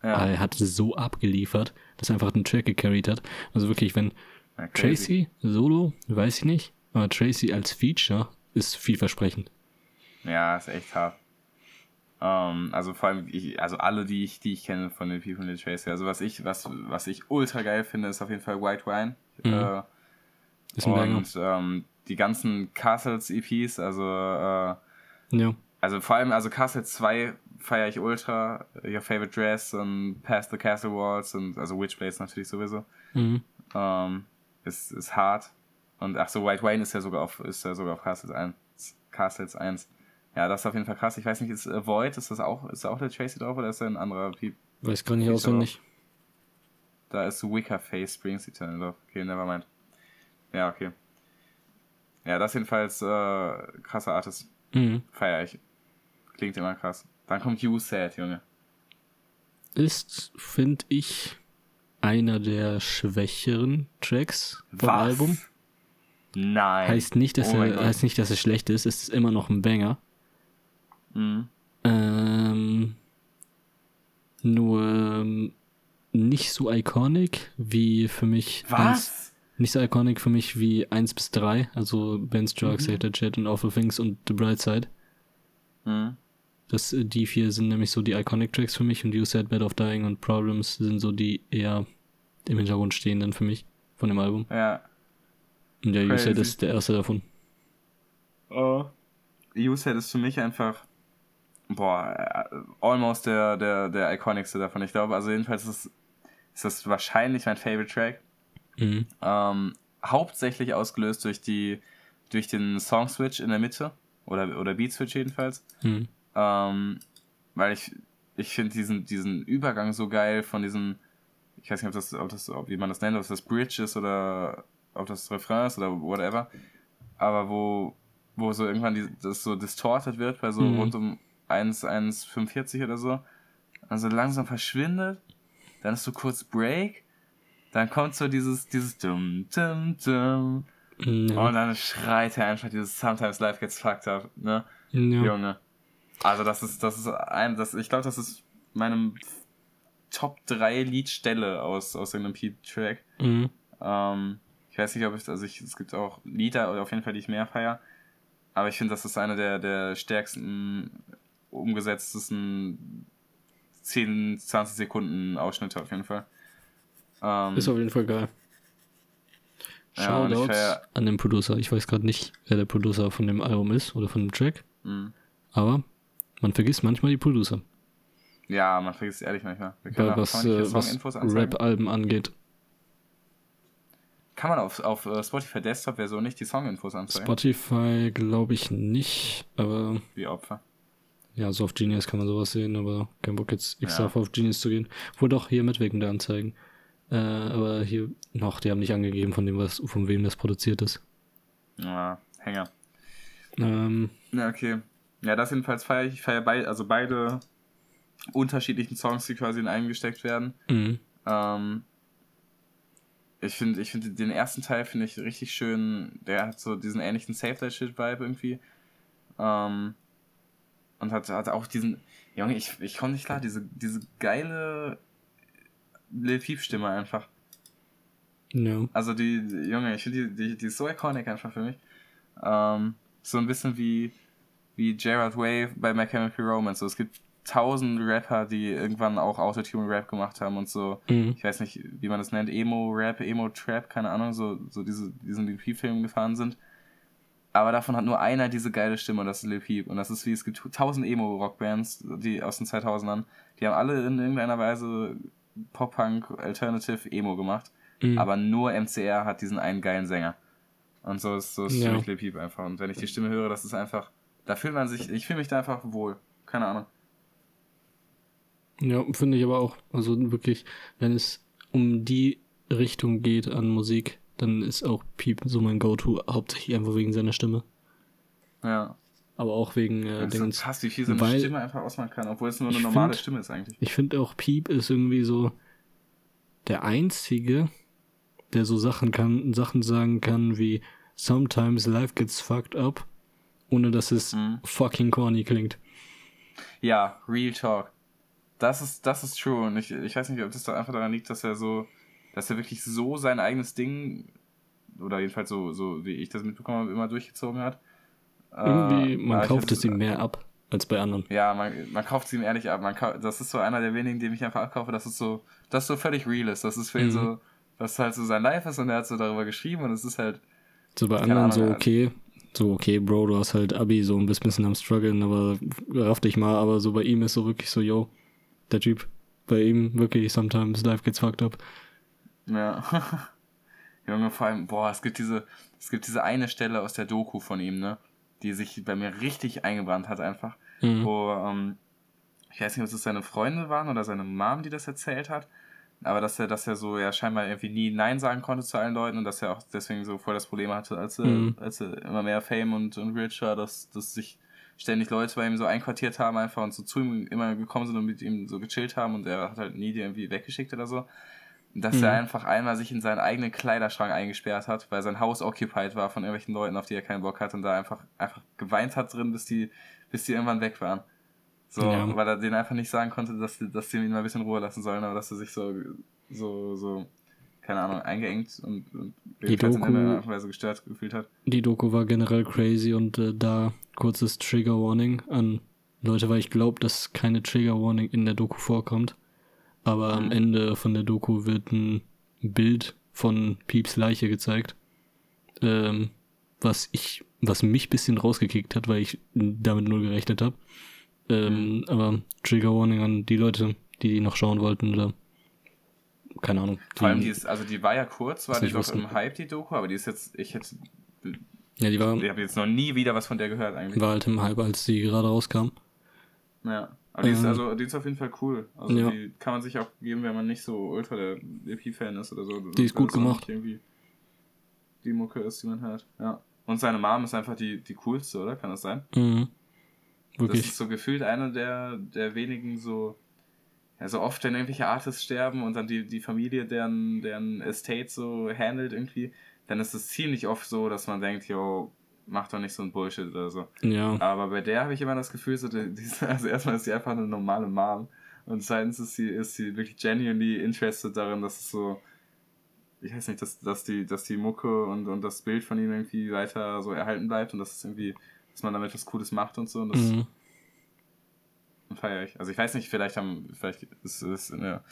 Ja. Aber er hat so abgeliefert, dass er einfach den Track gecarried hat. Also wirklich, wenn Tracy solo, weiß ich nicht, aber Tracy als Feature ist vielversprechend. Ja, ist echt hart. Um, ähm, also vor allem, ich, also alle, die ich, die ich kenne von den People in Tracy. Also was ich, was, was ich ultra geil finde, ist auf jeden Fall White Wine. Mhm. Äh, ist ein und ähm, die ganzen Castles EPs, also äh, ja. Also vor allem, also Castle 2 feiere ich ultra. Your Favorite Dress und Past the Castle Walls und also Witchblades natürlich sowieso. Mhm. Ähm, ist, ist hart. Und ach so, White Wine ist ja sogar auf, ist ja sogar auf Castles 1. Castles 1. Ja, das ist auf jeden Fall krass. Ich weiß nicht, ist äh, Void, ist das auch, ist da auch der Tracy drauf oder ist da ein anderer Piep? Weiß gar nicht auswendig. Da ist Wicker Face Springs Eternal drauf. Okay, never mind. Ja, okay. Ja, das jedenfalls äh, krasser Artist. Mhm. Feier ich. Klingt immer krass. Dann kommt You Sad, Junge. Ist, finde ich, einer der schwächeren Tracks vom Was? Album. Nein. Heißt nicht, dass oh er, heißt nicht, dass es schlecht ist. Es ist immer noch ein Banger. Mhm. Ähm, nur ähm, nicht so iconic wie für mich. Was? Nicht so iconic für mich wie 1 bis 3, also Ben's Drug, mhm. Save the Jet und Awful Things und The Bright Side. Mhm. Das, äh, die vier sind nämlich so die iconic Tracks für mich und You Said Bed of Dying und Problems sind so die eher im Hintergrund stehenden für mich von dem Album. Ja. Und der You Said ist der erste davon. Oh. You Said ist für mich einfach boah, äh, almost der, der, der iconicste davon. Ich glaube, also jedenfalls ist, ist das wahrscheinlich mein Favorite Track. Mhm. Ähm, hauptsächlich ausgelöst durch die durch den Song Switch in der Mitte oder oder Beat Switch jedenfalls, mhm. ähm, weil ich ich finde diesen diesen Übergang so geil von diesem ich weiß nicht ob das ob das ob, wie man das nennt ob das Bridge ist oder ob das Refrain ist oder whatever aber wo wo so irgendwann die, das so distorted wird bei so mhm. rund um 1 1,45 oder so also langsam verschwindet dann ist so kurz Break dann kommt so dieses, dieses Dum, Dum, Dum. Ja. Und dann schreit er einfach dieses Sometimes Life Gets Fucked Up, ne? Ja. Junge. Also das ist, das ist ein, das, ich glaube, das ist meinem Top 3 Liedstelle aus, aus irgendeinem Pete-Track. Mhm. Ähm, ich weiß nicht, ob ich, also ich, es gibt auch Lieder, auf jeden Fall, die ich mehr feier. Aber ich finde, das ist eine der, der stärksten, umgesetztesten 10, 20 Sekunden Ausschnitte auf jeden Fall. Ähm, ist auf jeden Fall geil. Shoutouts ja, an den Producer. Ich weiß gerade nicht, wer der Producer von dem Album ist oder von dem Track. Mhm. Aber man vergisst manchmal die Producer. Ja, man vergisst ehrlich manchmal. Bei, was äh, was Rap-Alben angeht. Kann man auf, auf uh, Spotify Desktop-Version nicht die Song-Infos anzeigen? Spotify glaube ich nicht, aber. Wie Opfer. Ja, so auf Genius kann man sowas sehen, aber kein Bock jetzt extra ja. auf Genius zu gehen. Wohl doch hier mit wegen der Anzeigen. Äh, aber hier noch, die haben nicht angegeben, von dem was, von wem das produziert ist. Ja, Hänger. Ähm, ja, okay. Ja, das jedenfalls feiere ich. Ich feiere beide, also beide unterschiedlichen Songs, die quasi in einen gesteckt werden. Mhm. Ähm, ich finde, ich finde den ersten Teil finde ich richtig schön. Der hat so diesen ähnlichen Save That Shit Vibe irgendwie. Ähm, und hat, hat auch diesen, Junge, ich, ich komme nicht klar, diese, diese geile Lil Peep Stimme einfach. No. Also die, die Junge, ich finde die, die, die ist so iconic einfach für mich. Ähm, so ein bisschen wie, wie Gerard Way bei My Chemical Romance. So, es gibt tausend Rapper, die irgendwann auch Autotune-Rap gemacht haben und so, mhm. ich weiß nicht, wie man das nennt, Emo-Rap, Emo-Trap, keine Ahnung, so, so diese, diesen Lil Peep-Film gefahren sind. Aber davon hat nur einer diese geile Stimme, und das ist Lil Peep. Und das ist wie, es gibt tausend Emo-Rockbands, die aus den 2000ern, die haben alle in irgendeiner Weise Pop-Punk, Alternative, Emo gemacht. mhm. aber nur MCR hat diesen einen geilen Sänger. Und so ist, so ist ja. Lil Peep einfach. Und wenn ich die Stimme höre, das ist einfach, da fühlt man sich, ich fühle mich da einfach wohl. Keine Ahnung. Ja, finde ich aber auch. Also wirklich, wenn es um die Richtung geht an Musik, dann ist auch Peep so mein Go-To, hauptsächlich einfach wegen seiner Stimme. Ja. Aber auch wegen äh, Dings. Krass, wie viel so eine Stimme einfach ausmachen kann, obwohl es nur eine normale find, Stimme ist eigentlich. Ich finde auch Peep ist irgendwie so der einzige, der so Sachen kann, Sachen sagen kann wie Sometimes life gets fucked up, ohne dass es mhm. fucking corny klingt. Ja, Real Talk. Das ist, das ist true. Und ich, ich weiß nicht, ob das da einfach daran liegt, dass er so, dass er wirklich so sein eigenes Ding, oder jedenfalls so, so wie ich das mitbekommen habe, immer durchgezogen hat. Irgendwie, äh, man kauft es ihm mehr ab als bei anderen. Ja, man, man kauft es ihm ehrlich ab. Man kauft, das ist so einer der wenigen, dem ich einfach abkaufe, dass es so, das so völlig real ist. Das ist für ihn mhm. so, dass halt so sein Life ist und er hat so darüber geschrieben und es ist halt. So bei anderen Ahnung, so, okay, so, okay, Bro, du hast halt Abi so ein bisschen am struggeln, aber raff dich mal, aber so bei ihm ist so wirklich so, yo, der Typ, bei ihm wirklich sometimes life gets fucked up. Ja. <laughs> Junge, vor allem, boah, es gibt diese, es gibt diese eine Stelle aus der Doku von ihm, ne, die sich bei mir richtig eingebrannt hat einfach, mhm. wo, ähm, ich weiß nicht, ob es seine Freunde waren oder seine Mom, die das erzählt hat, aber dass er, dass er so ja scheinbar irgendwie nie Nein sagen konnte zu allen Leuten und dass er auch deswegen so voll das Problem hatte, als er, mhm. als er immer mehr Fame und, und Rich war, dass, dass sich ständig Leute bei ihm so einquartiert haben einfach und so zu ihm immer gekommen sind und mit ihm so gechillt haben und er hat halt nie die irgendwie weggeschickt oder so. Dass mhm. er einfach einmal sich in seinen eigenen Kleiderschrank eingesperrt hat, weil sein Haus occupied war von irgendwelchen Leuten, auf die er keinen Bock hat und da einfach, einfach geweint hat drin, bis die, bis die irgendwann weg waren. So, ja. weil er denen einfach nicht sagen konnte, dass, dass sie ihn mal ein bisschen Ruhe lassen sollen, aber dass er sich so, so, so, keine Ahnung, eingeengt und, und die Doku, in irgendeiner Weise gestört gefühlt hat. Die Doku war generell crazy und äh, da kurzes Trigger Warning an Leute, weil ich glaube, dass keine Trigger Warning in der Doku vorkommt. Aber am Ende von der Doku wird ein Bild von Pieps Leiche gezeigt. Ähm, was ich, was mich bisschen rausgekickt hat, weil ich damit null gerechnet habe. Ähm, mhm. Aber Trigger Warning an die Leute, die noch schauen wollten oder keine Ahnung. Vor allem die ist, also die war ja kurz, war die doch im Hype, die Doku, aber die ist jetzt, ich hätte. Ja, die war. Ich habe jetzt noch nie wieder was von der gehört eigentlich. War halt im Hype, als die gerade rauskam. Ja. Aber die ist ähm, also, die ist auf jeden Fall cool. Also ja. die kann man sich auch geben, wenn man nicht so ultra der EP-Fan ist oder so. Die ist gut gemacht. Irgendwie die Mucke ist, die man hört. Ja. Und seine Mom ist einfach die, die coolste, oder? Kann das sein? Mhm. Wirklich. Das ist so gefühlt einer der, der wenigen so, ja, so oft, wenn irgendwelche Artists sterben und dann die, die Familie deren, deren Estate so handelt irgendwie, dann ist es ziemlich oft so, dass man denkt, yo, mach doch nicht so ein Bullshit oder so. Ja. Aber bei der habe ich immer das Gefühl, so, die, die, also erstmal ist sie einfach eine normale Mom und zweitens ist sie, ist sie wirklich genuinely interested darin, dass es so, ich weiß nicht, dass, dass, die, dass die Mucke und, und das Bild von ihm irgendwie weiter so erhalten bleibt und dass es irgendwie dass man damit was Cooles macht und so. Und das mhm. feiere ich. Also ich weiß nicht, vielleicht haben, vielleicht ist es in der,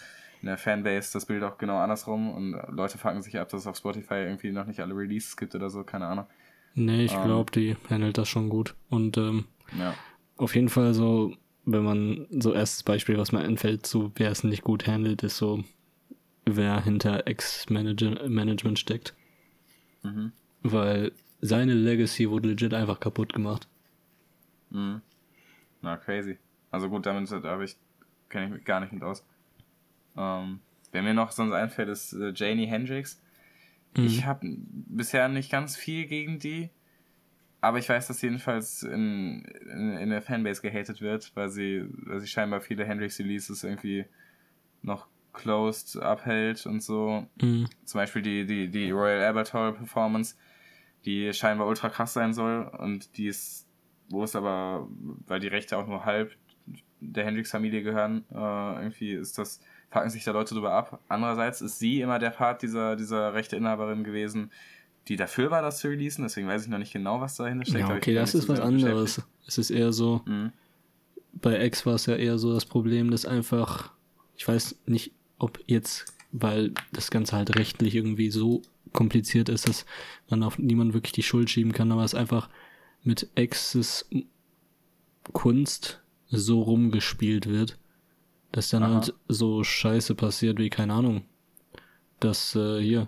in der Fanbase das Bild auch genau andersrum und Leute fragen sich ab, dass es auf Spotify irgendwie noch nicht alle Releases gibt oder so, keine Ahnung. Nee, ich ähm, glaube, die handelt das schon gut. Und ähm, ja. auf jeden Fall so, wenn man so erstes Beispiel, was mir einfällt, so wer es nicht gut handelt, ist so, wer hinter Ex-Management steckt. Mhm. Weil seine Legacy wurde legit einfach kaputt gemacht. Mhm. Na, crazy. Also gut, damit habe ich, kenne ich mich gar nicht mit aus. Ähm, wer mir noch sonst einfällt, ist äh, Janie Hendrix. Mhm. Ich habe bisher nicht ganz viel gegen die, aber ich weiß, dass jedenfalls in, in, in der Fanbase gehatet wird, weil sie, weil sie scheinbar viele Hendrix-Releases irgendwie noch closed abhält und so. Mhm. Zum Beispiel die, die, die Royal Albert Hall Performance die scheinbar ultra krass sein soll und die ist, wo es aber, weil die Rechte auch nur halb der Hendrix-Familie gehören, äh, irgendwie ist das, packen sich da Leute drüber ab. Andererseits ist sie immer der Part dieser, dieser Rechteinhaberin gewesen, die dafür war, das zu releasen, deswegen weiß ich noch nicht genau, was dahinter steckt. Ja, okay, das ist was anderes. Es ist eher so, mhm. bei X war es ja eher so das Problem, dass einfach, ich weiß nicht, ob jetzt, weil das Ganze halt rechtlich irgendwie so kompliziert ist, dass man auf niemanden wirklich die Schuld schieben kann, aber es einfach mit Exes Kunst so rumgespielt wird, dass dann Aha. halt so Scheiße passiert wie, keine Ahnung, dass äh, hier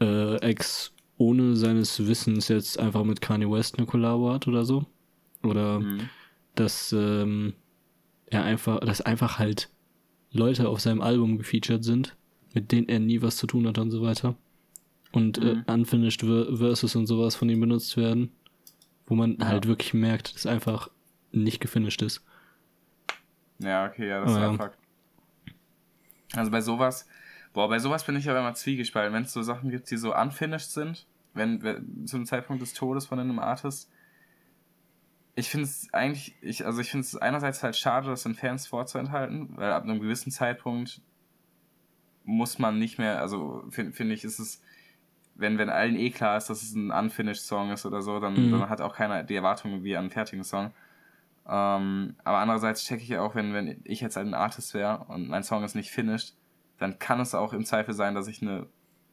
äh, Ex ohne seines Wissens jetzt einfach mit Kanye West eine Kollabo hat oder so. Oder mhm. dass ähm, er einfach, dass einfach halt Leute auf seinem Album gefeatured sind, mit denen er nie was zu tun hat und so weiter. Und äh, mhm. äh, Unfinished Verses und sowas von ihm benutzt werden, wo man ja. halt wirklich merkt, dass einfach nicht gefinished ist. Ja, okay, ja, das ist ja Fakt. Also bei sowas, boah, bei sowas bin ich aber immer zwiegespalten, wenn es so Sachen gibt, die so unfinished sind, wenn, wenn zum Zeitpunkt des Todes von einem Artist. Ich finde es eigentlich, ich, also ich finde es einerseits halt schade, das den Fans vorzuenthalten, weil ab einem gewissen Zeitpunkt muss man nicht mehr, also finde find ich, ist es, wenn, wenn allen eh klar ist, dass es ein unfinished Song ist oder so, dann, mhm. dann hat auch keiner die Erwartungen wie an einen fertigen Song. Ähm, aber andererseits checke ich ja auch, wenn, wenn ich jetzt ein Artist wäre und mein Song ist nicht finished, dann kann es auch im Zweifel sein, dass ich eine,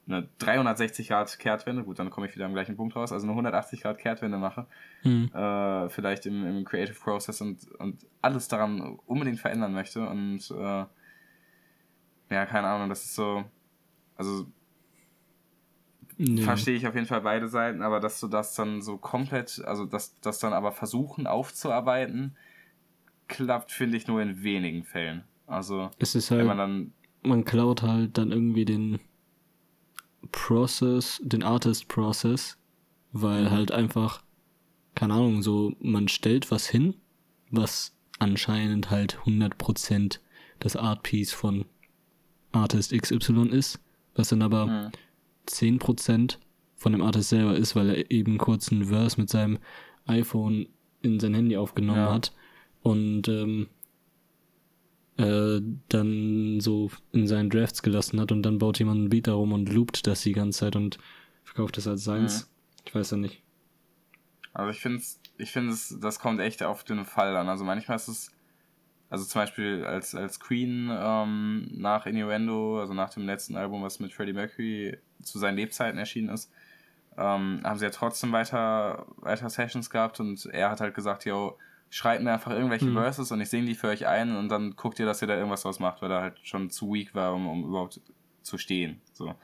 eine 360 Grad Kehrtwende, gut, dann komme ich wieder am gleichen Punkt raus, also eine 180 Grad Kehrtwende mache, mhm. äh, vielleicht im, im Creative Process und, und alles daran unbedingt verändern möchte und äh, ja, keine Ahnung, das ist so, also ja. verstehe ich auf jeden Fall beide Seiten, aber dass du das dann so komplett, also dass das dann aber versuchen aufzuarbeiten, klappt, finde ich, nur in wenigen Fällen. Also, es ist halt, wenn man dann. Man klaut halt dann irgendwie den Process, den Artist Process, weil halt einfach, keine Ahnung, so, man stellt was hin, was anscheinend halt 100% das Art Piece von Artist XY ist, was dann aber mhm. 10% von dem Artist selber ist, weil er eben kurz einen Verse mit seinem iPhone in sein Handy aufgenommen ja. hat und ähm, äh, dann so in seinen Drafts gelassen hat und dann baut jemand einen Beat darum und loopt das die ganze Zeit und verkauft es als seins. Mhm. Ich weiß ja nicht. Also ich finde ich finde es, das kommt echt auf den Fall an. Also manchmal ist es also zum Beispiel als, als Queen ähm, nach Innuendo, also nach dem letzten Album, was mit Freddie Mercury zu seinen Lebzeiten erschienen ist, ähm, haben sie ja trotzdem weiter, weiter Sessions gehabt und er hat halt gesagt, yo, schreibt mir einfach irgendwelche mhm. Verses und ich singe die für euch ein und dann guckt ihr, dass ihr da irgendwas draus macht, weil er halt schon zu weak war, um, um überhaupt zu stehen. So.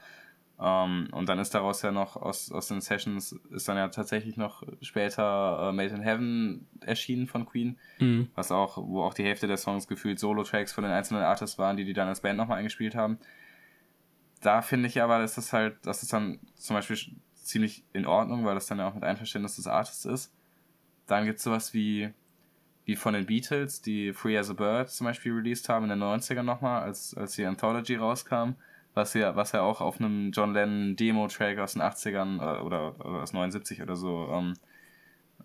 Um, ähm, und dann ist daraus ja noch aus, aus den Sessions ist dann ja tatsächlich noch später uh, Made in Heaven erschienen von Queen, mhm. was auch, wo auch die Hälfte der Songs gefühlt Solo-Tracks von den einzelnen Artists waren, die die dann als Band nochmal eingespielt haben. Da finde ich aber, dass das halt, das ist dann zum Beispiel ziemlich in Ordnung, weil das dann ja auch mit Einverständnis des Artists ist. Dann gibt es sowas wie, wie von den Beatles, die Free as a Bird zum Beispiel released haben in den 90ern nochmal, als, als die Anthology rauskam was ja, was ja auch auf einem John Lennon Demo-Track aus den 80ern äh, oder, oder aus 79 oder so ähm,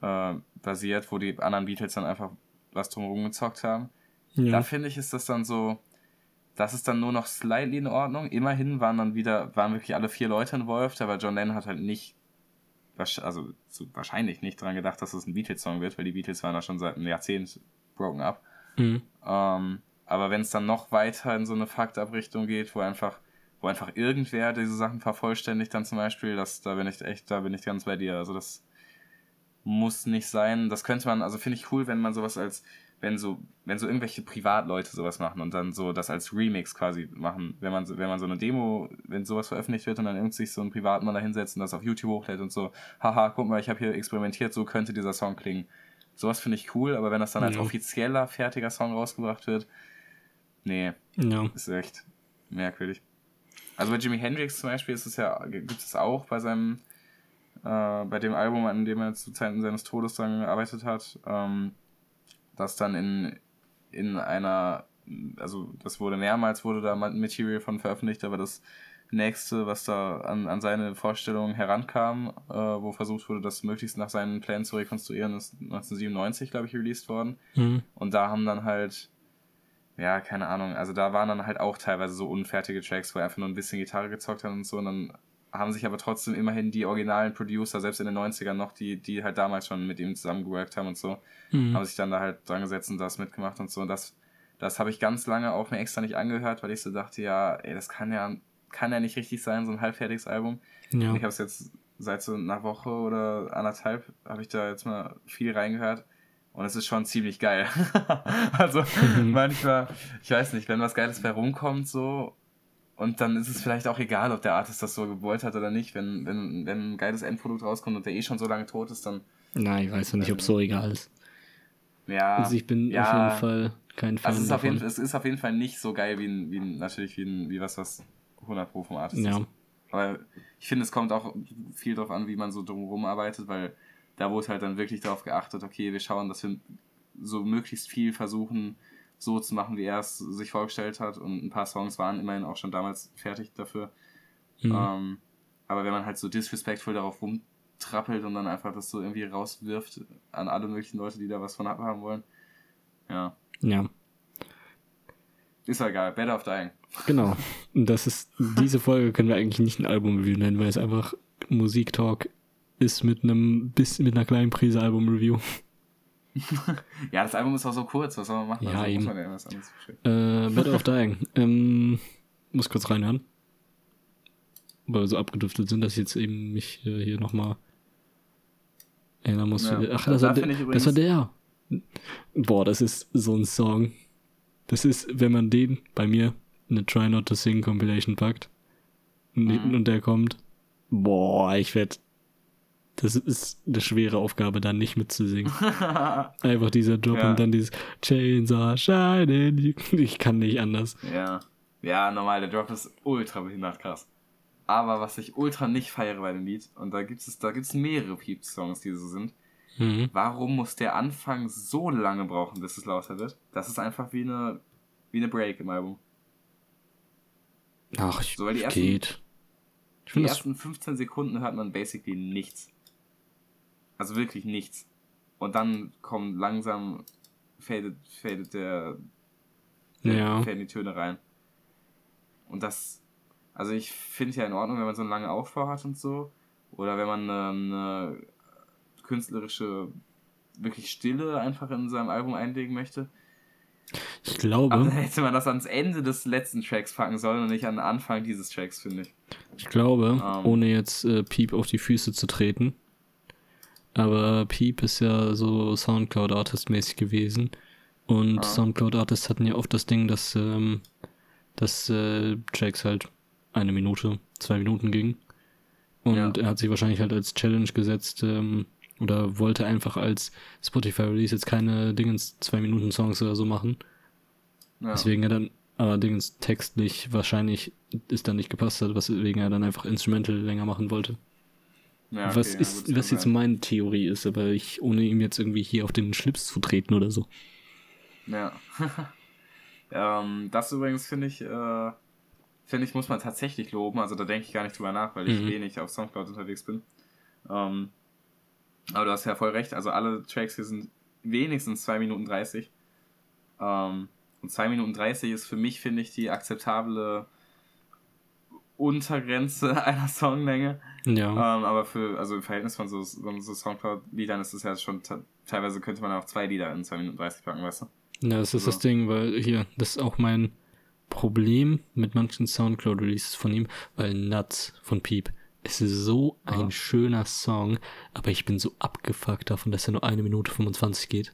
äh, basiert, wo die anderen Beatles dann einfach was drumherum gezockt haben. Ja. Da finde ich, ist das dann so, das ist dann nur noch slightly in Ordnung. Immerhin waren dann wieder, waren wirklich alle vier Leute involved, aber John Lennon hat halt nicht, also so wahrscheinlich nicht daran gedacht, dass es ein Beatles-Song wird, weil die Beatles waren da schon seit einem Jahrzehnt broken up. Mhm. Ähm, aber wenn es dann noch weiter in so eine Faktabrichtung geht, wo einfach wo einfach irgendwer diese Sachen vervollständigt, dann zum Beispiel, das, da bin ich echt, da bin ich ganz bei dir. Also das muss nicht sein. Das könnte man, also finde ich cool, wenn man sowas als, wenn so, wenn so irgendwelche Privatleute sowas machen und dann so das als Remix quasi machen, wenn man, wenn man so eine Demo, wenn sowas veröffentlicht wird und dann irgendwie sich so ein Privatmann da hinsetzt und das auf YouTube hochlädt und so, haha, guck mal, ich habe hier experimentiert, so könnte dieser Song klingen. Sowas finde ich cool, aber wenn das dann als offizieller, fertiger Song rausgebracht wird, nee, ja. ist echt merkwürdig. Also bei Jimi Hendrix zum Beispiel ist es ja, gibt es auch bei seinem, äh, bei dem Album, an dem er zu Zeiten seines Todes dran gearbeitet hat, ähm, dass dann in, in einer, also das wurde mehrmals, wurde da Material von veröffentlicht, aber das nächste, was da an, an seine Vorstellung herankam, äh, wo versucht wurde, das möglichst nach seinen Plänen zu rekonstruieren, ist 1997, glaube ich, released worden. Mhm. Und da haben dann halt ja, keine Ahnung. Also da waren dann halt auch teilweise so unfertige Tracks, wo er einfach nur ein bisschen Gitarre gezockt hat und so. Und dann haben sich aber trotzdem immerhin die originalen Producer, selbst in den 90ern noch, die, die halt damals schon mit ihm zusammengeworkt haben und so, mhm. haben sich dann da halt dran gesetzt und das mitgemacht und so. Und das, das habe ich ganz lange auch mir extra nicht angehört, weil ich so dachte, ja, ey, das kann ja, kann ja nicht richtig sein, so ein halbfertiges Album. Ja. Und ich habe es jetzt seit so einer Woche oder anderthalb, habe ich da jetzt mal viel reingehört. Und es ist schon ziemlich geil. <laughs> also <laughs> manchmal, ich weiß nicht, wenn was Geiles bei rumkommt, so, Und dann ist es vielleicht auch egal, ob der Artist das so gewollt hat oder nicht. Wenn, wenn, wenn ein geiles Endprodukt rauskommt und der eh schon so lange tot ist, dann. Nein, ich weiß ja nicht, ob es so egal ist. Ja. Also ich bin ja, auf jeden Fall kein Fan. Also es, ist auf jeden, es ist auf jeden Fall nicht so geil wie, ein, wie ein, natürlich wie, ein, wie was, was 100 Pro vom Artist ja. ist. Aber ich finde, es kommt auch viel darauf an, wie man so drumherum arbeitet, weil da wurde halt dann wirklich darauf geachtet, okay, wir schauen, dass wir so möglichst viel versuchen, so zu machen, wie er es sich vorgestellt hat. Und ein paar Songs waren immerhin auch schon damals fertig dafür. Mhm. Ähm, aber wenn man halt so disrespectful darauf rumtrappelt und dann einfach das so irgendwie rauswirft an alle möglichen Leute, die da was von haben wollen, ja. Ja. Ist ja egal, Better of Dying. Genau. <laughs> Und das ist, diese Folge können wir eigentlich nicht ein Album-Review nennen, weil es einfach Musiktalk ist mit einem, bis, mit einer kleinen Prise Album-Review. <laughs> ja, das Album ist auch so kurz, was soll man machen? Ja, also, eben. Man äh, Better of Dying. Ähm, muss kurz reinhören. Weil wir so abgedüftet sind, dass ich jetzt eben mich äh, hier nochmal erinnern muss. Ja, Ach, das, war der, das war der. Boah, das ist so ein Song. Das ist, wenn man den bei mir eine Try Not to Sing Compilation packt mhm. und der kommt, boah, ich werd das ist eine schwere Aufgabe, dann nicht mitzusingen. <laughs> Einfach dieser Drop ja. und dann dieses Chains are shining. Ich kann nicht anders. Ja. Ja, normal, der Drop ist ultra behindert krass. Aber was ich ultra nicht feiere bei dem Lied, und da gibt es da gibt's mehrere Peeps-Songs, die so sind. Mhm. Warum muss der Anfang so lange brauchen, bis es lauter wird? Das ist einfach wie eine, wie eine Break im Album. Ach, ich, so, die ersten, geht. Ich die ersten 15 Sekunden hört man basically nichts. Also wirklich nichts. Und dann kommen langsam, fadet, fadet der, ja. faden die Töne rein. Und das, also ich finde ja in Ordnung, wenn man so einen langen Aufbau hat und so. Oder wenn man eine, eine künstlerische, wirklich Stille einfach in seinem Album einlegen möchte. Ich glaube. Aber dann hätte man das ans Ende des letzten Tracks packen sollen und nicht an den Anfang dieses Tracks, finde ich. Ich glaube, um, ähm. ohne jetzt äh, Piep auf die Füße zu treten, aber Peep ist ja so Soundcloud-Artist-mäßig gewesen. Und ah. Soundcloud-Artists hatten ja oft das Ding, dass, ähm, dass äh, Tracks halt eine Minute, zwei Minuten gingen. Und ja. er hat sich wahrscheinlich halt als Challenge gesetzt, ähm, oder wollte einfach als Spotify-Release jetzt keine Dingens zwei Minuten Songs oder so machen. Ja. Deswegen er dann allerdings textlich wahrscheinlich ist dann nicht gepasst hat, weswegen er dann einfach Instrumental länger machen wollte. Ja, okay, was ja, ist, was jetzt meine Theorie ist, aber ich, ohne ihm jetzt irgendwie hier auf den Schlips zu treten oder so. Ja. <laughs> ähm, das übrigens finde ich, äh, finde ich, muss man tatsächlich loben. Also da denke ich gar nicht drüber nach, weil ich mhm. wenig auf Soundcloud unterwegs bin. Ähm, aber du hast ja voll recht. Also alle Tracks hier sind wenigstens 2 Minuten 30. Ähm, und 2 Minuten 30 ist für mich, finde ich, die akzeptable Untergrenze <laughs> einer Songlänge. Ja. Ähm, aber für, also im Verhältnis von so, so Soundcloud-Liedern ist es ja schon, teilweise könnte man auch zwei Lieder in 2 Minuten 30 packen, weißt du? Ja, das ist also. das Ding, weil hier, das ist auch mein Problem mit manchen Soundcloud-Releases von ihm, weil Nuts von Peep ist so ein oh. schöner Song, aber ich bin so abgefuckt davon, dass er nur eine Minute 25 geht.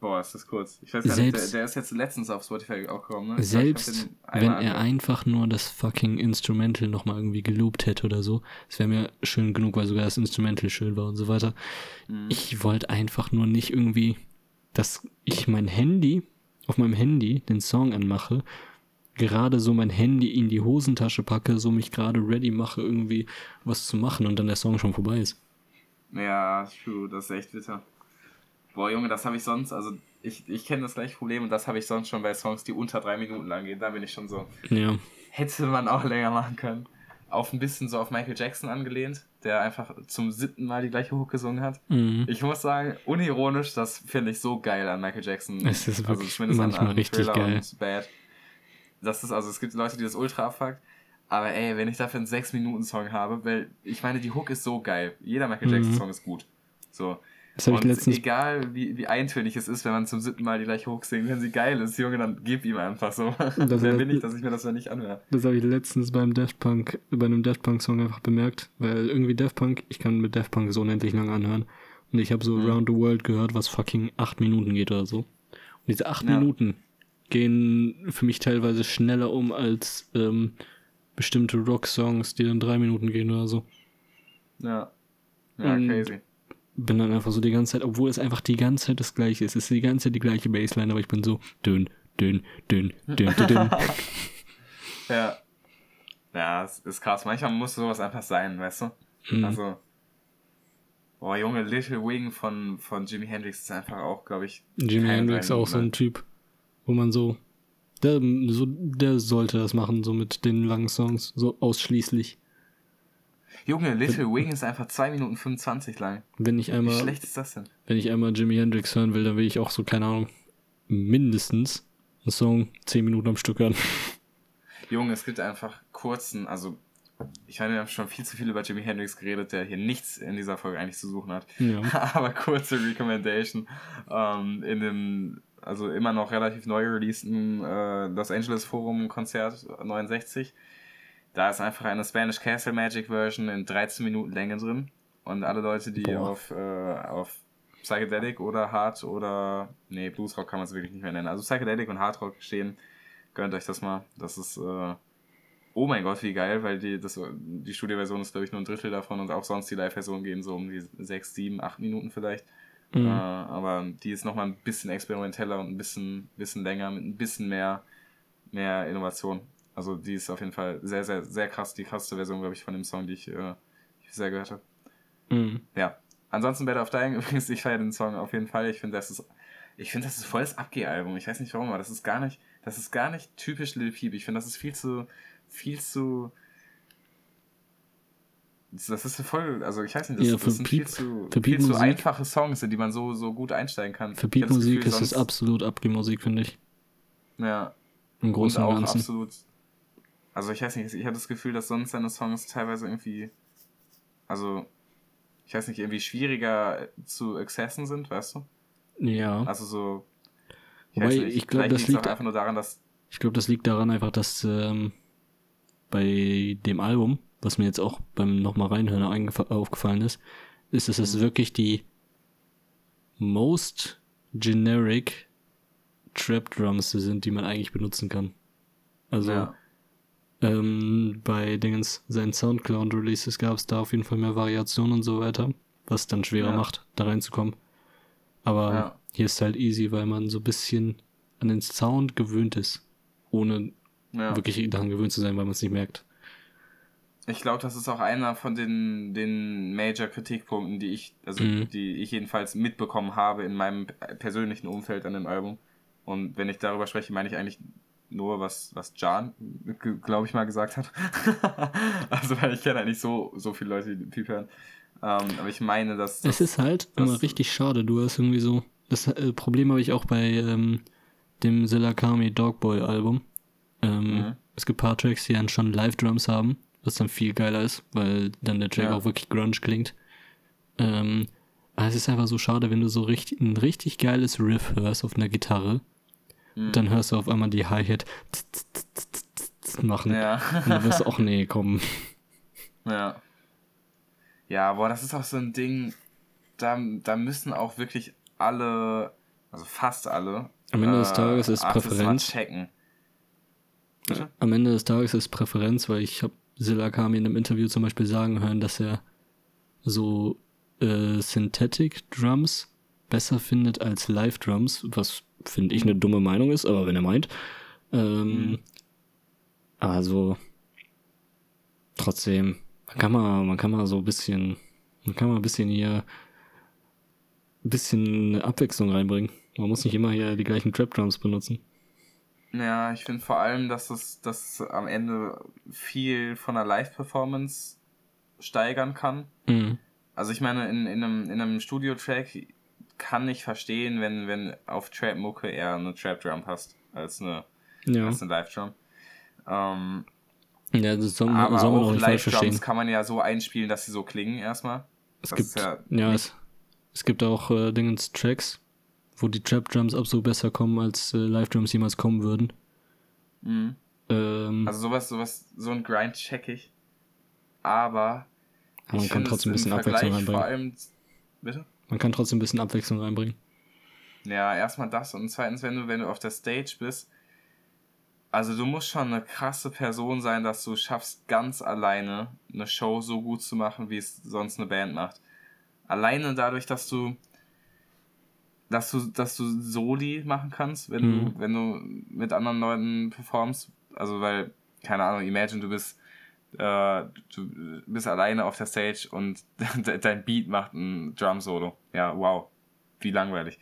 Boah, ist das kurz. Ich weiß gar selbst, nicht, der, der, ist jetzt letztens auf Spotify auch gekommen, ne? Selbst wenn er einfach nur das fucking Instrumental nochmal irgendwie geloopt hätte oder so, das wäre mir schön genug, weil sogar das Instrumental schön war und so weiter. Mhm. Ich wollte einfach nur nicht irgendwie, dass ich mein Handy, auf meinem Handy den Song anmache, gerade so mein Handy in die Hosentasche packe, so mich gerade ready mache, irgendwie was zu machen und dann der Song schon vorbei ist. Ja, true, das ist echt bitter. Boah, Junge, das habe ich sonst, also ich, ich kenne das gleiche Problem und das habe ich sonst schon bei Songs, die unter drei Minuten lang gehen. Da bin ich schon so. Ja. Hätte man auch länger machen können. Auch ein bisschen so auf Michael Jackson angelehnt, der einfach zum siebten Mal die gleiche Hook gesungen hat. Mhm. Ich muss sagen, unironisch, das finde ich so geil an Michael Jackson. Es ist also zumindest manchmal an, an richtig Thriller geil. Und Bad. Das ist, also es gibt Leute, die das ultra abfuckt. Aber ey, wenn ich dafür einen 6-Minuten-Song habe, weil ich meine, die Hook ist so geil. Jeder Michael Jackson-Song mhm. ist gut. So. Das habe ich letztens. Egal wie, wie eintönig es ist, wenn man zum siebten Mal die gleiche Hook singt, wenn sie geil ist, Junge, dann gib ihm einfach so. Das Wer bin ich, dass ich mir das ja nicht anhöre? Das habe ich letztens beim Daft Punk, bei einem Daft Punk Song einfach bemerkt, weil irgendwie Daft Punk, ich kann mit Daft Punk so unendlich lang anhören. Und ich habe so mhm. Around the World gehört, was fucking acht Minuten geht oder so. Und diese acht ja. Minuten gehen für mich teilweise schneller um als ähm, bestimmte Rock-Songs, die dann drei Minuten gehen oder so. Ja. Ja, Und crazy. Bin dann einfach so die ganze Zeit, obwohl es einfach die ganze Zeit das gleiche ist. Es ist die ganze Zeit die gleiche Bassline, aber ich bin so dünn, dünn, dünn, dünn, dünn, dünn. <laughs> ja. Ja, es ist krass. Manchmal muss sowas einfach sein, weißt du? Mhm. Also. Boah, Junge, Little Wing von, von Jimi Hendrix ist einfach auch, glaube ich. Jimi Hendrix auch so ein Typ, wo man so der, so. der sollte das machen, so mit den langen Songs, so ausschließlich. Junge, Little wenn, Wing ist einfach 2 Minuten 25 lang. Wenn ich einmal, Wie schlecht ist das denn? Wenn ich einmal Jimi Hendrix hören will, dann will ich auch so, keine Ahnung, mindestens einen Song 10 Minuten am Stück hören. Junge, es gibt einfach kurzen, also ich meine, wir haben schon viel zu viel über Jimi Hendrix geredet, der hier nichts in dieser Folge eigentlich zu suchen hat. Ja. <laughs> Aber kurze Recommendation. Ähm, in dem, also immer noch relativ neu releaseden äh, Los Angeles Forum Konzert 69. Da ist einfach eine Spanish Castle Magic Version in 13 Minuten Länge drin. Und alle Leute, die auf, äh, auf Psychedelic oder Hard oder, nee, Bluesrock kann man es wirklich nicht mehr nennen. Also Psychedelic und Hard Rock stehen, gönnt euch das mal. Das ist, äh, oh mein Gott, wie geil, weil die, das, die Studioversion ist, glaube ich, nur ein Drittel davon und auch sonst die Live-Version gehen so um die 6, 7, 8 Minuten vielleicht. Mhm. Äh, aber die ist nochmal ein bisschen experimenteller und ein bisschen, bisschen länger, mit ein bisschen mehr, mehr Innovation. Also die ist auf jeden Fall sehr, sehr, sehr krass, die krasseste Version, glaube ich, von dem Song, die ich, äh, ich sehr gehört habe. Mhm. Ja. Ansonsten Better of Dying <laughs> übrigens, ich feiere den Song auf jeden Fall. Ich finde, das ist, ich finde, das ist voll das Abgeh-Album. Ich weiß nicht warum, aber das ist gar nicht, das ist gar nicht typisch Lil Peep. Ich finde, das ist viel zu, viel zu. Das ist voll, also ich weiß nicht, das, ja, das sind Piep, viel zu, viel zu einfache Songs, in die man so, so gut einsteigen kann. Für Beat-Musik ist es absolut Abgeh-Musik, finde ich. Ja. Im Großen und, und Ganzen. Absolut, also ich weiß nicht, ich habe das Gefühl, dass sonst seine Songs teilweise irgendwie, also ich weiß nicht, irgendwie schwieriger zu accessen sind, weißt du? Ja. Also so. Ich Wobei, nicht, ich glaube, das liegt einfach nur daran, dass. Ich glaube, das liegt daran einfach, dass ähm, bei dem Album, was mir jetzt auch beim nochmal reinhören aufgefallen ist, ist, dass es mhm. wirklich die most generic Trap Drums sind, die man eigentlich benutzen kann. Also ja. Ähm, bei Dingens seinen Soundcloud Releases gab es da auf jeden Fall mehr Variationen und so weiter, was dann schwerer ja. macht, da reinzukommen. Aber ja. hier ist halt easy, weil man so ein bisschen an den Sound gewöhnt ist, ohne ja. wirklich daran gewöhnt zu sein, weil man es nicht merkt. Ich glaube, das ist auch einer von den, den Major-Kritikpunkten, die ich, also mhm. die ich jedenfalls mitbekommen habe in meinem persönlichen Umfeld an dem Album. Und wenn ich darüber spreche, meine ich eigentlich nur, was, was Jan, glaube ich, mal gesagt hat. <laughs> also, weil ich kenne eigentlich so, so viele Leute, die Typ hören. Ähm, aber ich meine, dass. Das, es ist halt das, immer richtig schade. Du hast irgendwie so. Das äh, Problem habe ich auch bei ähm, dem Silakami Dogboy Album. Ähm, mhm. Es gibt paar Tracks, die dann schon Live-Drums haben, was dann viel geiler ist, weil dann der Track ja. auch wirklich grunge klingt. Ähm, aber es ist einfach so schade, wenn du so richtig, ein richtig geiles Riff hörst auf einer Gitarre. Mhm. Dann hörst du auf einmal die Hi-Hat <laughs> machen. Ja. Und dann wirst du auch, nee, komm. Ja. Ja, boah, das ist auch so ein Ding, da, da müssen auch wirklich alle, also fast alle, am Ende des Tages ist Präferenz. Checken. Bitte? Am Ende des Tages ist Präferenz, weil ich habe Silakami in einem Interview zum Beispiel sagen hören, dass er so äh, Synthetic Drums besser findet als Live Drums, was finde ich eine dumme Meinung ist, aber wenn er meint. Ähm, mhm. Also trotzdem, man kann mal, man kann mal so ein bisschen, man kann mal ein bisschen hier ein bisschen Abwechslung reinbringen. Man muss nicht immer hier die gleichen Trap Drums benutzen. Ja, ich finde vor allem, dass es dass am Ende viel von der Live-Performance steigern kann. Mhm. Also ich meine, in, in einem, in einem Studio-Track kann ich verstehen, wenn, wenn auf Trap-Mucke eher eine Trap-Drum passt, als eine, ja. eine Live-Drum. Ähm, ja, das soll, aber soll man auch, auch Live-Drums kann man ja so einspielen, dass sie so klingen erstmal. Es das gibt, ja, ja es, es gibt auch äh, Dingens Tracks, wo die Trap Drums absolut besser kommen, als äh, Live Drums jemals kommen würden. Mhm. Ähm, also sowas, sowas, so ein Grind check ich. Aber, aber man kann trotzdem ein bisschen Abwechslung reinbringen. Vor allem, bitte? Man kann trotzdem ein bisschen Abwechslung reinbringen. Ja, erstmal das und zweitens, wenn du, wenn du auf der Stage bist, also du musst schon eine krasse Person sein, dass du schaffst, ganz alleine eine Show so gut zu machen, wie es sonst eine Band macht. Alleine dadurch, dass du dass du, dass du Soli machen kannst, wenn mhm. du, wenn du mit anderen Leuten performst. Also weil, keine Ahnung, imagine du bist, äh, du bist alleine auf der Stage und <laughs> dein Beat macht ein Drum-Solo. Ja, wow. Wie langweilig.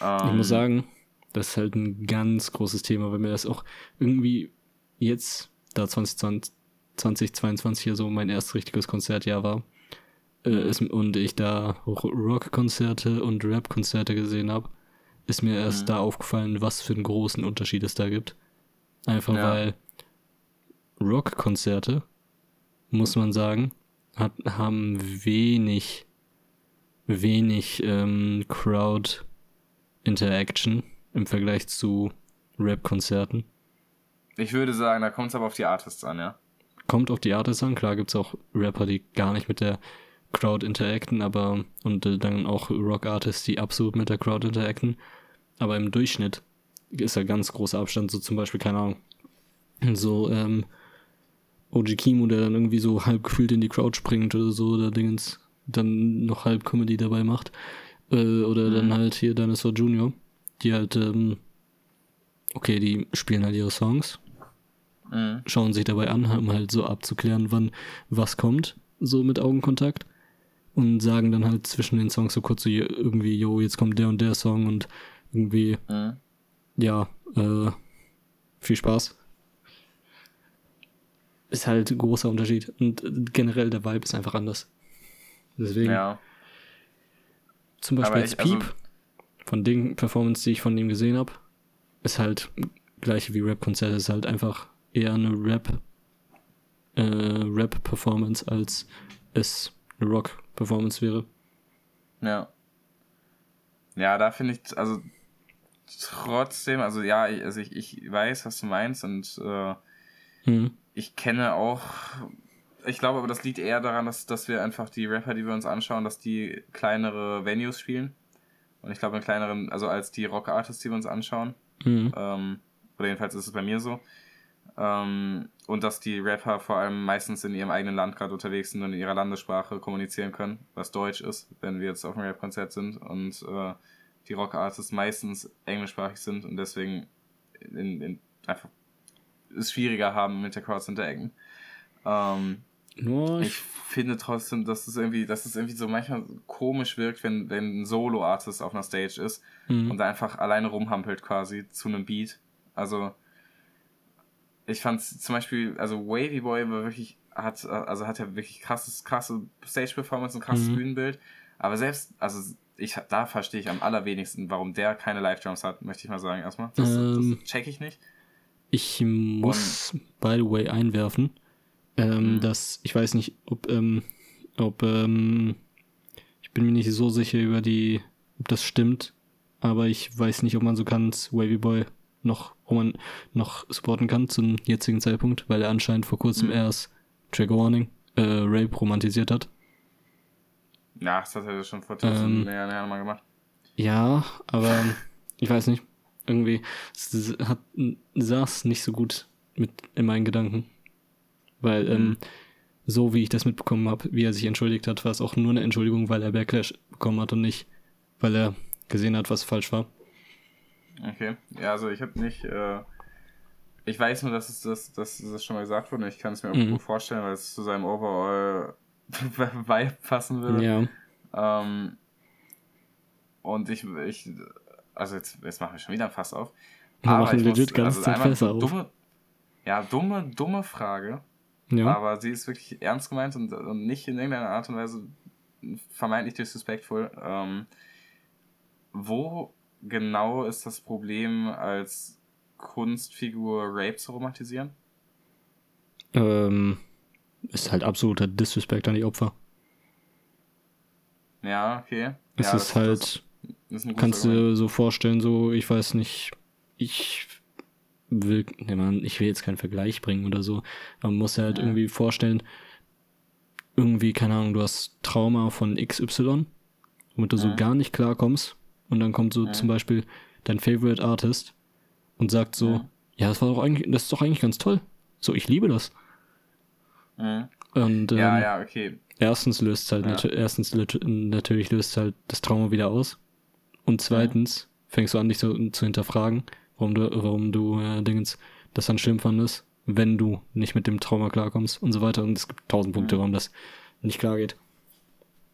Ähm, ich muss ähm, sagen, das ist halt ein ganz großes Thema, weil mir das auch irgendwie jetzt, da 2020, 2022 ja so mein erstes richtiges Konzertjahr war, äh, ist, und ich da Rockkonzerte und Rap-Konzerte gesehen habe, ist mir erst mhm. da aufgefallen, was für einen großen Unterschied es da gibt. Einfach ja. weil Rockkonzerte, muss man sagen, hat, haben wenig, wenig ähm, Crowd-Interaction im Vergleich zu Rap-Konzerten. Ich würde sagen, da kommt es aber auf die Artists an, ja. Kommt auf die Artists an, klar gibt es auch Rapper, die gar nicht mit der Crowd interacten, aber und äh, dann auch Rock Artists, die absolut mit der Crowd interacten. Aber im Durchschnitt ist da ganz großer Abstand, so zum Beispiel, keine Ahnung, so ähm, OG Kimo, der dann irgendwie so halb gefühlt in die Crowd springt oder so, oder Dingens, dann noch halb Comedy dabei macht. Äh, oder mhm. dann halt hier Dinosaur Junior, die halt, ähm, okay, die spielen halt ihre Songs, mhm. schauen sich dabei an, um halt so abzuklären, wann was kommt, so mit Augenkontakt und sagen dann halt zwischen den Songs so kurz so irgendwie, yo, jetzt kommt der und der Song und irgendwie, mhm. ja, äh, viel Spaß. Ist halt ein großer Unterschied. Und generell der Vibe ist einfach anders. Deswegen. Ja. Zum Beispiel jetzt Piep, also, von den Performance, die ich von ihm gesehen habe, ist halt gleich wie Rap-Konzert, ist halt einfach eher eine Rap, äh, Rap-Performance, als es eine Rock-Performance wäre. Ja. Ja, da finde ich, also trotzdem, also ja, ich, also ich, ich weiß, was du meinst und äh, mhm. Ich kenne auch, ich glaube aber, das liegt eher daran, dass, dass wir einfach die Rapper, die wir uns anschauen, dass die kleinere Venues spielen. Und ich glaube, in kleineren, also als die Rock-Artists, die wir uns anschauen. Mhm. Ähm, oder jedenfalls ist es bei mir so. Ähm, und dass die Rapper vor allem meistens in ihrem eigenen Land gerade unterwegs sind und in ihrer Landessprache kommunizieren können, was Deutsch ist, wenn wir jetzt auf einem Rap-Konzert sind und äh, die Rock-Artists meistens englischsprachig sind und deswegen in, in einfach es schwieriger haben, mit der Crowd zu interagieren. Ähm, Nur ich finde trotzdem, dass es irgendwie, dass es irgendwie so manchmal komisch wirkt, wenn, wenn ein Solo-Artist auf einer Stage ist mhm. und da einfach alleine rumhampelt quasi zu einem Beat. Also ich fand zum Beispiel, also Wavy Boy war wirklich, hat, also hat ja wirklich krasses, krasse Stage-Performance und krasses mhm. Bühnenbild. Aber selbst, also ich, da verstehe ich am allerwenigsten, warum der keine Live-Drums hat, möchte ich mal sagen erstmal. Das, ähm, das check ich nicht. Ich muss, by the way, einwerfen, ähm, mhm. dass, ich weiß nicht, ob, ähm, ob, ähm, ich bin mir nicht so sicher über die, ob das stimmt, aber ich weiß nicht, ob man so kann, Wavy Boy noch, wo man noch supporten kann zum jetzigen Zeitpunkt, weil er anscheinend vor kurzem mhm. erst Trigger Warning, äh, Rape romantisiert hat. Ja, das hat er schon vor tausend ähm, Jahren mal gemacht. Ja, aber ich weiß nicht. Irgendwie es hat, saß nicht so gut mit in meinen Gedanken. Weil, mhm. ähm, so wie ich das mitbekommen habe, wie er sich entschuldigt hat, war es auch nur eine Entschuldigung, weil er Backlash bekommen hat und nicht, weil er gesehen hat, was falsch war. Okay. Ja, also ich habe nicht. Äh, ich weiß nur, dass es das, dass das schon mal gesagt wurde. Ich kann es mir auch mhm. gut vorstellen, weil es zu seinem Overall <laughs> Vibe passen würde. Ja. Ähm, und ich, ich, also jetzt, jetzt machen wir schon wieder ein Fass auf. Wir aber machen ich legit muss, ganz also einmal Fässer dumme, auf. Ja, dumme, dumme Frage. Ja. Aber sie ist wirklich ernst gemeint und, und nicht in irgendeiner Art und Weise vermeintlich disrespektvoll. Ähm, wo genau ist das Problem, als Kunstfigur Rape zu romantisieren? Ähm, ist halt absoluter Disrespect an die Opfer. Ja, okay. Es ja, ist halt, kannst du dir so vorstellen, so, ich weiß nicht, ich will, ne man, ich will jetzt keinen Vergleich bringen oder so, man muss halt ja. irgendwie vorstellen, irgendwie, keine Ahnung, du hast Trauma von XY, womit du ja. so gar nicht klarkommst und dann kommt so ja. zum Beispiel dein Favorite Artist und sagt so, ja. Ja, das war doch eigentlich, das ist doch eigentlich ganz toll. So, ich liebe das. Und, ähm, ja, ja, okay. Erstens löst halt, ja. erstens natürlich löst halt das Trauma wieder aus. Und zweitens mhm. fängst du an, dich so zu hinterfragen, warum du, warum du äh, Dingens das dann schlimm fandest, wenn du nicht mit dem Trauma klarkommst und so weiter. Und es gibt tausend Punkte, mhm. warum das nicht klar geht.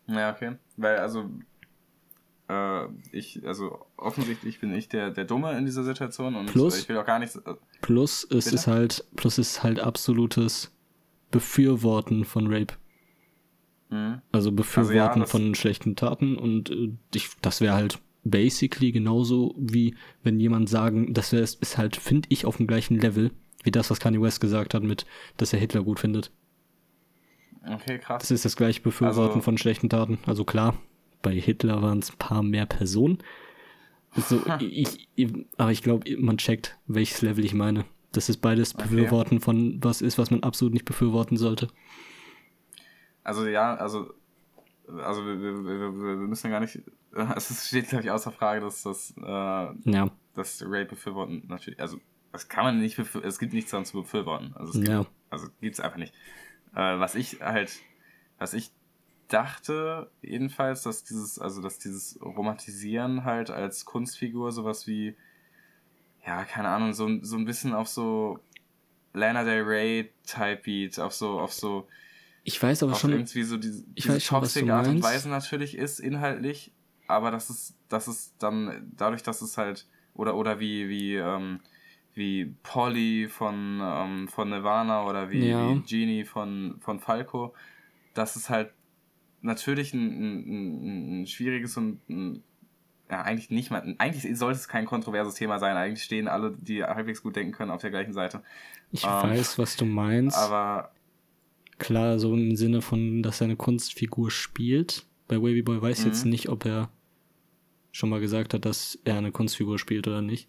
Ja, okay. Weil, also, äh, ich, also offensichtlich bin ich der, der Dumme in dieser Situation und plus, ich will auch gar nichts. Äh, plus ist es halt, plus ist halt absolutes Befürworten von Rape. Mhm. Also Befürworten also ja, von schlechten Taten und äh, ich, das wäre halt basically genauso wie wenn jemand sagen, das ist halt, finde ich, auf dem gleichen Level wie das, was Kanye West gesagt hat, mit, dass er Hitler gut findet. Okay, krass. Das ist das gleiche Befürworten also, von schlechten Taten. Also klar, bei Hitler waren es ein paar mehr Personen. Also, <laughs> ich, aber ich glaube, man checkt, welches Level ich meine. Das ist beides Befürworten okay. von was ist, was man absolut nicht befürworten sollte. Also ja, also also wir, wir, wir, wir müssen gar nicht. <laughs> Es steht, glaube ich, außer Frage, dass das äh, ja. das Rape befürworten natürlich. Also das kann man nicht befürworten. Es gibt nichts daran zu befürworten. Also es ja. gibt, also gibt's einfach nicht. Äh, was ich halt, was ich dachte jedenfalls, dass dieses, also dass dieses Romantisieren halt als Kunstfigur sowas wie, ja, keine Ahnung, so, so ein bisschen auf so Lana Del Rey Type Beat, auf so, auf so. Ich weiß aber schon. Irgendwie so diese, ich diese weiß schon, toxische Art und Weise natürlich ist, inhaltlich, aber das ist, das ist dann, dadurch, dass es halt, oder, oder wie, wie, ähm, wie Polly von, ähm, von Nirvana oder wie, ja. wie Genie von, von Falco, das ist halt natürlich ein, ein, ein schwieriges und ein, ja, eigentlich nicht mal, eigentlich sollte es kein kontroverses Thema sein. Eigentlich stehen alle, die halbwegs gut denken können, auf der gleichen Seite. Ich ähm, weiß, was du meinst. Aber klar, so im Sinne von, dass er eine Kunstfigur spielt. Bei Wavy Boy weiß ich jetzt mhm. nicht, ob er schon mal gesagt hat, dass er eine Kunstfigur spielt oder nicht.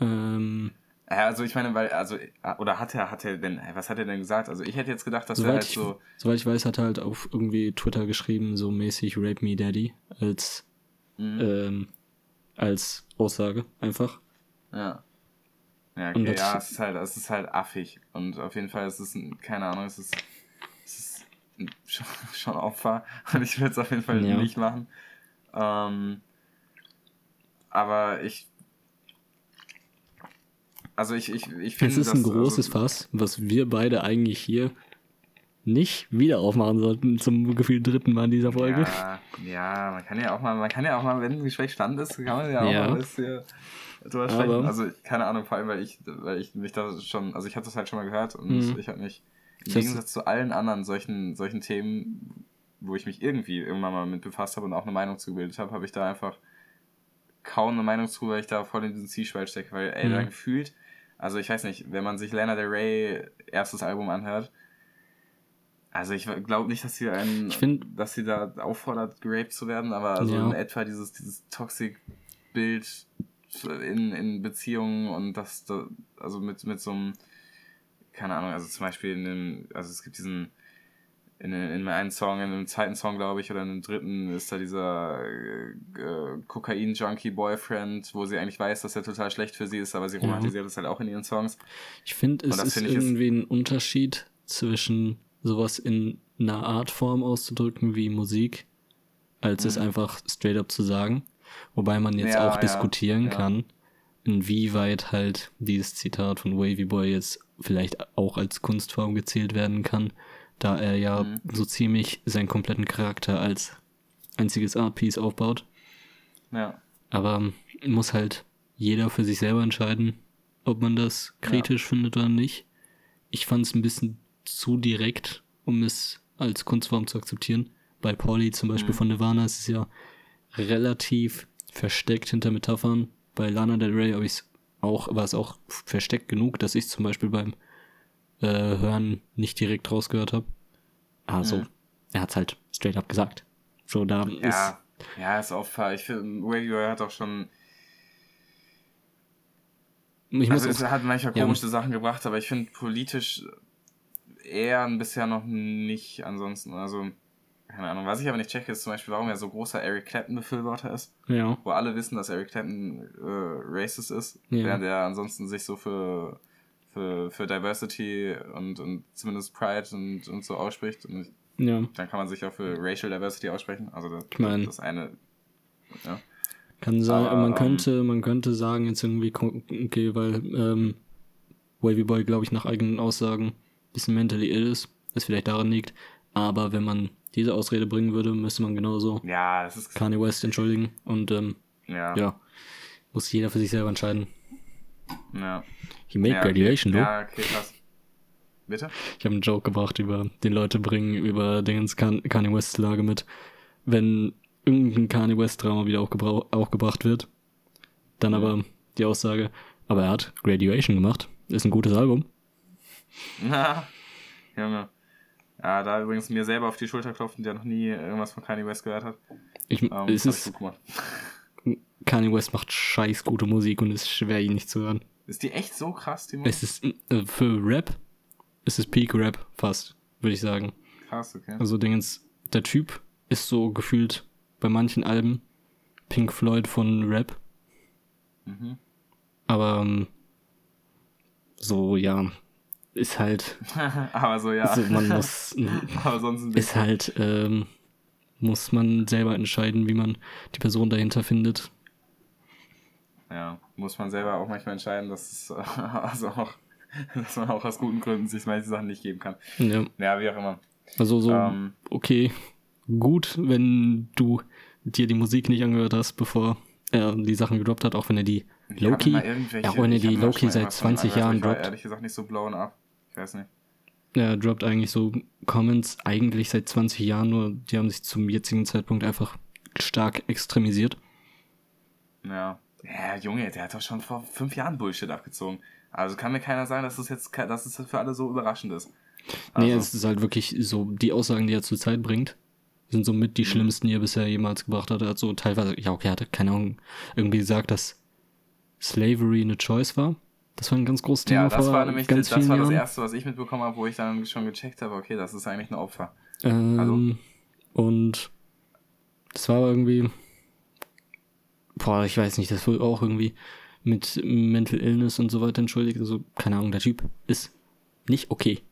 Ähm, also ich meine, weil, also, oder hat er, hat er denn, was hat er denn gesagt? Also ich hätte jetzt gedacht, dass er halt so. Soweit ich weiß, hat er halt auf irgendwie Twitter geschrieben, so mäßig Rape Me Daddy als, mhm. ähm, als Aussage einfach. Ja. Ja, okay, ja, es ist halt, es ist halt affig. Und auf jeden Fall ist es ein, keine Ahnung, es ist, es ist schon, <laughs> schon Opfer. Und ich will es auf jeden Fall ja. nicht machen. Ähm, aber ich also ich, ich, ich finde. Es ist ein großes also, Fass, was wir beide eigentlich hier nicht wieder aufmachen sollten zum gefühlt dritten Mal in dieser Folge. Ja, ja, man kann ja auch mal, man kann ja auch mal, wenn ein Gespräch stand ist, kann man ja auch ja. mal das hier drüber sprechen. Also keine Ahnung, vor allem, weil ich, weil ich mich da schon, also ich hatte das halt schon mal gehört und mhm. ich habe mich im Gegensatz zu allen anderen solchen, solchen Themen, wo ich mich irgendwie irgendwann mal mit befasst habe und auch eine Meinung zugebildet habe, habe ich da einfach kaum eine Meinung zu, weil ich da voll in diesen Zielschwall stecke, weil ey, mhm. da gefühlt also ich weiß nicht, wenn man sich Lana Del Rey erstes Album anhört, also ich glaube nicht, dass sie einen, find, dass sie da auffordert, geraped zu werden, aber also ja. in etwa dieses, dieses Toxic-Bild in, in Beziehungen und das, also mit, mit so einem, keine Ahnung, also zum Beispiel in dem, also es gibt diesen, in, in einem Song, in einem zweiten Song, glaube ich, oder in einem dritten ist da dieser äh, Kokain-Junkie-Boyfriend, wo sie eigentlich weiß, dass er total schlecht für sie ist, aber sie romantisiert es halt auch in ihren Songs. Ich finde, es ist find irgendwie ein Unterschied zwischen sowas in einer Artform auszudrücken wie Musik, als mhm. es einfach straight up zu sagen. Wobei man jetzt ja, auch ja, diskutieren ja. kann, inwieweit halt dieses Zitat von Wavy Boy jetzt vielleicht auch als Kunstform gezählt werden kann da er ja mhm. so ziemlich seinen kompletten Charakter als einziges Art-Piece aufbaut. Ja. Aber muss halt jeder für sich selber entscheiden, ob man das kritisch ja. findet oder nicht. Ich fand es ein bisschen zu direkt, um es als Kunstform zu akzeptieren. Bei Pauli zum Beispiel mhm. von Nirvana ist es ja relativ versteckt hinter Metaphern. Bei Lana Del Rey habe ich auch, war es auch versteckt genug, dass ich zum Beispiel beim äh, Hören nicht direkt rausgehört habe. Also, mhm. er hat es halt straight up gesagt. So, da ja, ist. Ja, ist auch Ich finde, Radio hat auch schon. Ich also, es hat manchmal komische ja. Sachen gebracht, aber ich finde politisch eher bisher noch nicht ansonsten. Also, keine Ahnung. Was ich aber nicht checke, ist zum Beispiel, warum er so großer Eric Clapton-Befürworter ist. Ja. Wo alle wissen, dass Eric Clapton äh, racist ist, ja. während er ansonsten sich so für, für, für Diversity und, und zumindest Pride und, und so ausspricht. Und ja. dann kann man sich auch für Racial Diversity aussprechen. Also das, ich mein, das eine. Ja. Kann sein, aber, man ähm, könnte, man könnte sagen, jetzt irgendwie, okay, weil ähm, Wavy Boy, glaube ich, nach eigenen Aussagen ein bisschen mentally ill ist, das vielleicht daran liegt. Aber wenn man diese Ausrede bringen würde, müsste man genauso ja, Kanye West entschuldigen. Und ähm, ja. ja. muss jeder für sich selber entscheiden. Ja. He made ja, graduation, okay. Ja, okay, krass. Bitte? Ich habe einen Joke gebracht über den Leute bringen über Dingens Kanye West Lage mit. Wenn irgendein Kanye West Drama wieder aufgebracht wird, dann mhm. aber die Aussage, aber er hat Graduation gemacht. Ist ein gutes Album. Na, <laughs> Junge. Ja, da übrigens mir selber auf die Schulter klopfen, der noch nie irgendwas von Kanye West gehört hat. Ich, ähm, es ist, Kanye West macht scheiß gute Musik und es ist schwer, ihn nicht zu hören. Ist die echt so krass, die Musik? Es ist, äh, für Rap ist es Peak Rap fast, würde ich sagen. Krass, okay. Also, Dingens, der Typ ist so gefühlt bei manchen Alben Pink Floyd von Rap. Mhm. Aber ähm, so, ja, ist halt. <laughs> aber so, ja. So, man muss. <laughs> aber sonst ist halt, ähm, muss man selber entscheiden, wie man die Person dahinter findet. Ja, muss man selber auch manchmal entscheiden, dass es <laughs> also auch, dass man auch aus guten Gründen sich manche Sachen nicht geben kann. Ja. Ja, wie auch immer. Also so, ähm, okay, gut, wenn du dir die Musik nicht angehört hast, bevor er die Sachen gedroppt hat, auch wenn er die Loki, ja, auch wenn er die Loki seit 20 Jahren droppt. ehrlich gesagt nicht so blown up. Ich weiß nicht. Er droppt eigentlich so Comments eigentlich seit 20 Jahren, nur die haben sich zum jetzigen Zeitpunkt einfach stark extremisiert. Ja. Ja, Junge, der hat doch schon vor fünf Jahren Bullshit abgezogen. Also kann mir keiner sagen, dass das jetzt dass es für alle so überraschend ist. Also. Nee, es ist halt wirklich so, die Aussagen, die er zur Zeit bringt, sind so mit die mhm. schlimmsten, die er bisher jemals gebracht hat. Er hat so teilweise, ja, okay, er hatte keine Ahnung, irgendwie gesagt, dass Slavery eine Choice war. Das war ein ganz großes Thema. Ja, das war nämlich ganz das, war das erste, was ich mitbekommen habe, wo ich dann schon gecheckt habe, okay, das ist eigentlich ein Opfer. Ähm, also. Und das war irgendwie. Boah, ich weiß nicht, das wurde auch irgendwie mit Mental Illness und so weiter entschuldigt. Also, keine Ahnung, der Typ ist nicht okay.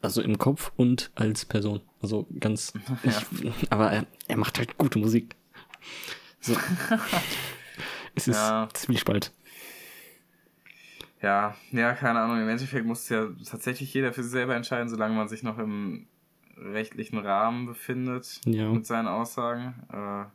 Also im Kopf und als Person. Also ganz. <laughs> Ja. Ich, aber er, er macht halt gute Musik. So. <laughs> es ist ja. Zwiespalt. Ja, ja, keine Ahnung. Im Endeffekt muss ja tatsächlich jeder für sich selber entscheiden, solange man sich noch im rechtlichen Rahmen befindet ja. mit seinen Aussagen. Äh,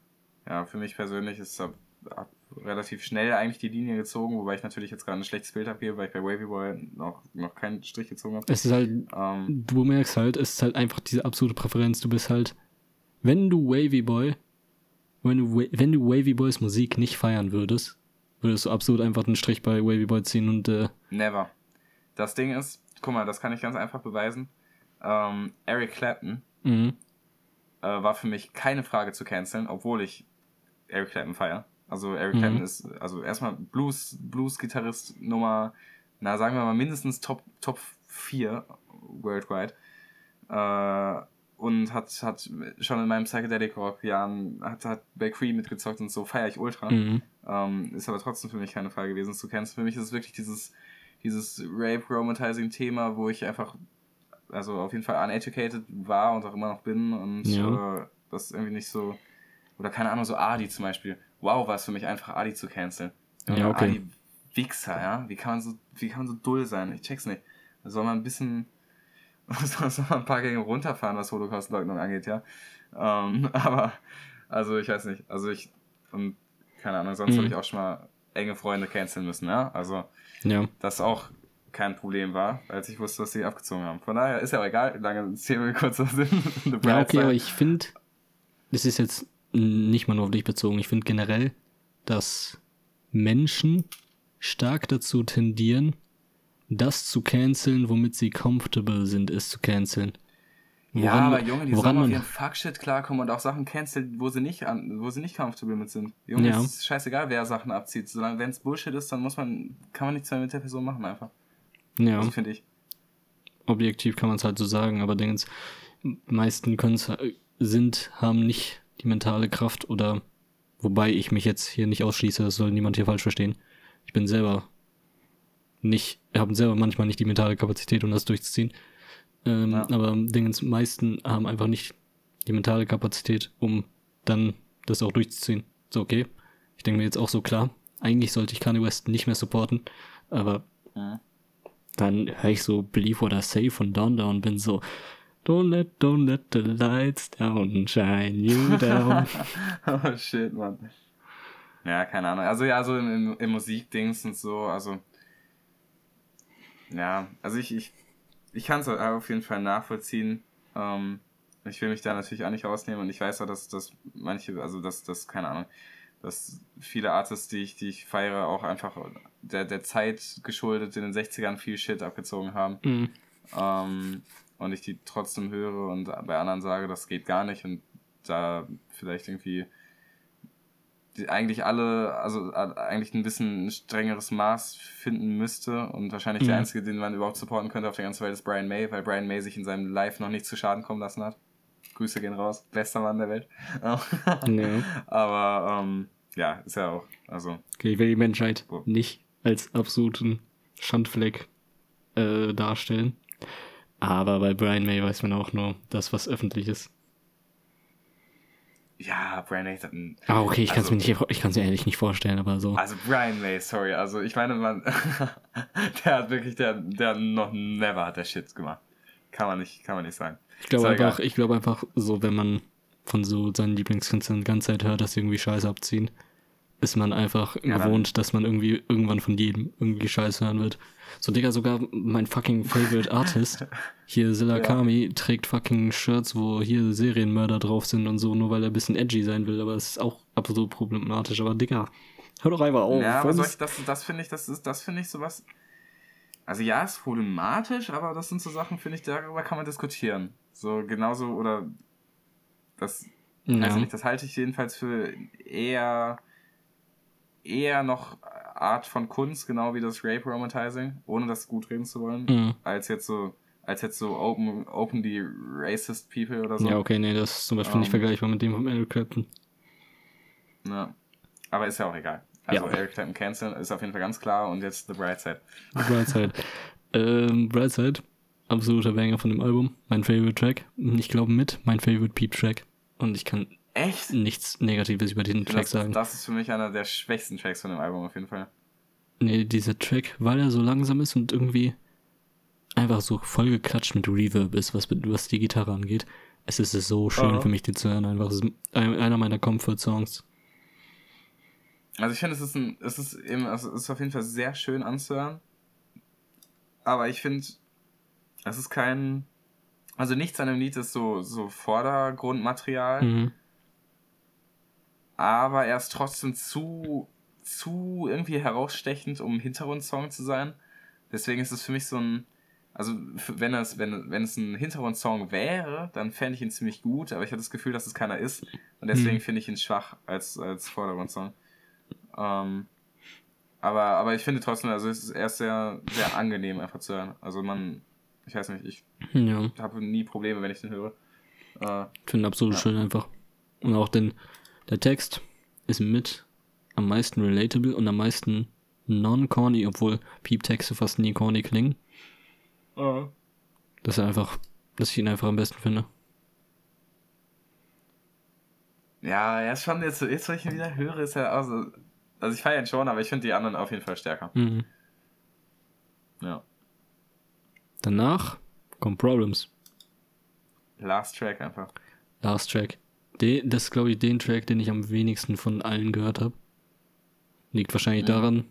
ja, für mich persönlich ist ab, ab relativ schnell eigentlich die Linie gezogen, wobei ich natürlich jetzt gerade ein schlechtes Bild abgebe, weil ich bei Wavy Boy noch, noch keinen Strich gezogen habe. Es ist halt, ähm, du merkst halt, es ist halt einfach diese absolute Präferenz. Du bist halt, wenn du Wavy Boy, wenn du, wenn du Wavy Boys Musik nicht feiern würdest, würdest du absolut einfach einen Strich bei Wavy Boy ziehen und. Äh Never. Das Ding ist, guck mal, das kann ich ganz einfach beweisen. Ähm, Eric Clapton mhm. Äh, war für mich keine Frage zu canceln, obwohl ich Eric Clapton feiere. Also Eric mhm. Clapton ist, also erstmal Blues, Blues-Gitarrist Nummer, na sagen wir mal mindestens Top, Top 4 worldwide. Äh, und hat, hat schon in meinem Psychedelic Rock Jahren hat, hat bei Cream mitgezockt und so feiere ich ultra. Mhm. Ähm, ist aber trotzdem für mich keine Frage gewesen, zu kennen. Für mich ist es wirklich dieses, dieses Rape-Romatizing-Thema, wo ich einfach, also auf jeden Fall uneducated war und auch immer noch bin und ja. äh, das irgendwie nicht so, oder keine Ahnung, so Adi zum Beispiel. Wow, war es für mich einfach, Adi zu canceln. Ja, okay. Adi Wichser, ja? Wie kann man so, wie kann man so dull sein? Ich check's nicht. Da soll man ein bisschen, <laughs> soll man ein paar Gänge runterfahren, was Holocaust-Leugnung angeht, ja. Ähm, <laughs> aber, also ich weiß nicht. Also ich, und keine Ahnung, sonst mhm. habe ich auch schon mal enge Freunde canceln müssen, ja. Also, ja. das auch kein Problem war, als ich wusste, dass sie abgezogen haben. Von daher ist ja auch egal, lange zählen wir kurz was sind. ja, okay, aber ich finde, das ist jetzt nicht mal nur auf dich bezogen. Ich finde generell, dass Menschen stark dazu tendieren, das zu canceln, womit sie comfortable sind, es zu canceln. Woran, ja, aber Junge, die sollen auf ihren Fuckshit klarkommen und auch Sachen canceln, wo sie nicht an, wo sie nicht comfortable mit sind. Junge, ja. es ist scheißegal, wer Sachen abzieht. Solange, wenn es Bullshit ist, dann muss man, kann man nichts mehr mit der Person machen einfach. Ja. Also, finde ich. Objektiv kann man es halt so sagen, aber Dingens, meisten können sind, haben nicht die mentale Kraft oder wobei ich mich jetzt hier nicht ausschließe, das soll niemand hier falsch verstehen. Ich bin selber nicht, haben selber manchmal nicht die mentale Kapazität, um das durchzuziehen. Ähm, ja. Aber Dingens meisten haben einfach nicht die mentale Kapazität, um dann das auch durchzuziehen. So, okay. Ich denke mir jetzt auch so, klar, eigentlich sollte ich Kanye West nicht mehr supporten, aber ja. Dann höre ich so Believe What I Say von Donda und bin so, Don't let, don't let the lights down shine you down. <laughs> oh shit, man. Ja, keine Ahnung. Also ja, so im, im Musikdings und so, also ja, also ich, ich, ich kann es auf jeden Fall nachvollziehen. Ähm, ich will mich da natürlich auch nicht rausnehmen und ich weiß auch, dass, dass manche, also dass, dass, keine Ahnung, dass viele Artists, die ich, die ich feiere, auch einfach der, der Zeit geschuldet in den 60ern viel Shit abgezogen haben. Mhm. Ähm, und ich die trotzdem höre und bei anderen sage, das geht gar nicht und da vielleicht irgendwie eigentlich alle, also eigentlich ein bisschen ein strengeres Maß finden müsste und wahrscheinlich mhm. der einzige, den man überhaupt supporten könnte auf der ganzen Welt ist Brian May, weil Brian May sich in seinem Live noch nicht zu Schaden kommen lassen hat. Grüße gehen raus, bester Mann der Welt. <laughs> nee. Aber ähm, ja, ist ja auch, also. Okay, ich will die Menschheit oh. nicht als absoluten Schandfleck äh, darstellen. Aber bei Brian May weiß man auch nur das, was öffentlich ist. Ja, Brian May hat ein. Ah, okay, ich also, kann es mir, nicht, ich kann's mir ehrlich nicht vorstellen, aber so. Also Brian May, sorry. Also ich meine, man. <laughs> der hat wirklich, der, der noch never hat der Shit gemacht. Kann man nicht, kann man nicht sagen. Ich glaube einfach, ich glaube einfach, so, wenn man von so seinen Lieblingskünstlern die ganze Zeit hört, dass sie irgendwie Scheiße abziehen, ist man einfach ja, gewohnt, dass man irgendwie irgendwann von jedem irgendwie Scheiße hören wird. So, Digga, sogar mein fucking Favorite <laughs> Artist, hier Silakami, ja. trägt fucking Shirts, wo hier Serienmörder drauf sind und so, nur weil er ein bisschen edgy sein will, aber es ist auch absolut problematisch. Aber Digga, hör doch einfach auf. Ja, aber ich, das, das finde ich, das ist, das finde ich sowas. Also ja, ist problematisch, aber das sind so Sachen, finde ich, darüber kann man diskutieren. So genauso, oder das, ja. also nicht, das halte ich jedenfalls für eher eher noch Art von Kunst, genau wie das Rape Romantising, ohne das gut reden zu wollen, mhm. als jetzt so als jetzt so open, openly racist people oder so. Ja, okay, nee, das ist zum Beispiel um, nicht ähm. vergleichbar mit dem von Eric Clapton. Ja. Aber ist ja auch egal. Also ja. Eric Clapton canceln ist auf jeden Fall ganz klar und jetzt The Bright Side. The Bright Side. ähm, Bright Side, absoluter Banger von dem Album. Mein Favorite Track. Ich glaube mit mein Favorite Peep Track. Und ich kann Echt? Nichts Negatives über diesen Track das, sagen. Das ist für mich einer der schwächsten Tracks von dem Album auf jeden Fall. Nee, dieser Track, weil er so langsam ist und irgendwie einfach so voll geklatscht mit Reverb ist, was, was die Gitarre angeht. Es ist so schön oh. für mich, den zu hören. Einfach, es ist einer meiner Comfort-Songs. Also ich finde, es ist ein, es ist eben, also es ist auf jeden Fall sehr schön anzuhören. Aber ich finde, es ist kein, also nichts an dem Lied ist so, so Vordergrundmaterial. Mhm aber er ist trotzdem zu, zu irgendwie herausstechend, um Hintergrundsong zu sein. Deswegen ist es für mich so ein, also wenn es, wenn, wenn es ein Hintergrundsong wäre, dann fände ich ihn ziemlich gut, aber ich habe das Gefühl, dass es keiner ist. Und deswegen hm. finde ich ihn schwach als, als Vordergrundsong. Ähm, aber, aber ich finde trotzdem, also es ist erst sehr, sehr angenehm einfach zu hören. Also man, ich weiß nicht, ich ja. habe nie Probleme, wenn ich den höre. Äh, ich finde absolut ja. schön einfach. Und auch den, der Text ist mit am meisten relatable und am meisten non-corny, obwohl Piep-Texte fast nie corny klingen. Uh. Das ist einfach, dass ich ihn einfach am besten finde. Ja, er ist schon jetzt, jetzt wo ich ihn wieder höre, ist er also, also ich feiere ihn schon, aber ich finde die anderen auf jeden Fall stärker. Mhm. Ja. Danach kommt Problems. Last Track einfach. Last Track. Den, das ist, glaube ich, den Track, den ich am wenigsten von allen gehört habe. Liegt wahrscheinlich mhm. daran,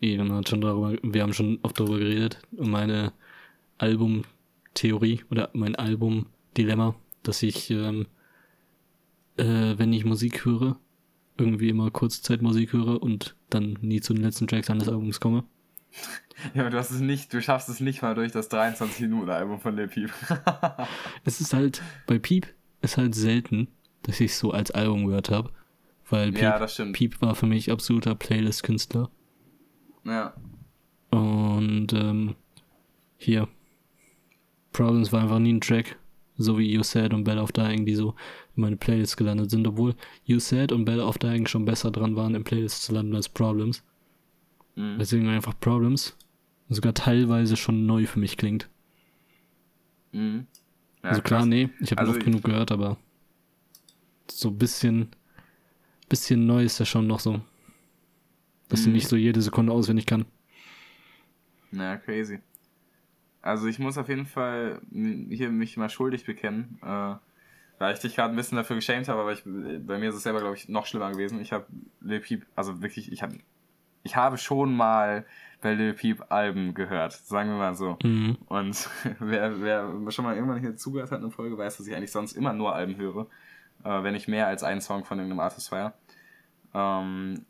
Eben hat schon darüber, wir haben schon oft darüber geredet, um meine Albumtheorie oder mein Album-Dilemma, dass ich, ähm, äh, wenn ich Musik höre, irgendwie immer Kurzzeitmusik höre und dann nie zu den letzten Tracks eines Albums komme. <laughs> Ja, aber du hast es nicht, du schaffst es nicht mal durch das 23-Minuten-Album von Lil Peep. <laughs> es ist halt, bei Peep ist halt selten, dass ich es so als Album gehört habe. Weil Piep, ja, Piep war für mich absoluter Playlist-Künstler. Ja. Und ähm, hier. Problems war einfach nie ein Track, so wie You Said und Bell of Dying, die so in meine Playlist gelandet sind, obwohl You Said und Bell of Dying schon besser dran waren, in Playlists zu landen als Problems. Mhm. Deswegen einfach Problems sogar teilweise schon neu für mich klingt. Mhm. Ja, also klar, krass. nee, ich habe also oft genug gehört, aber so ein bisschen, bisschen neu ist das schon noch so. Dass mhm. ich nicht so jede Sekunde auswendig kann. Na, crazy. Also ich muss auf jeden Fall hier mich mal schuldig bekennen, äh, weil ich dich gerade ein bisschen dafür geschämt habe, aber ich, bei mir ist es selber, glaube ich, noch schlimmer gewesen. Ich habe Lil Peep, also wirklich, ich habe ich habe schon mal bei Lil Peep Alben gehört, sagen wir mal so. Mhm. Und <laughs> wer, wer schon mal irgendwann hier zugehört hat in der Folge, weiß, dass ich eigentlich sonst immer nur Alben höre, äh, wenn ich mehr als einen Song von irgendeinem Artist feiere. Ähm,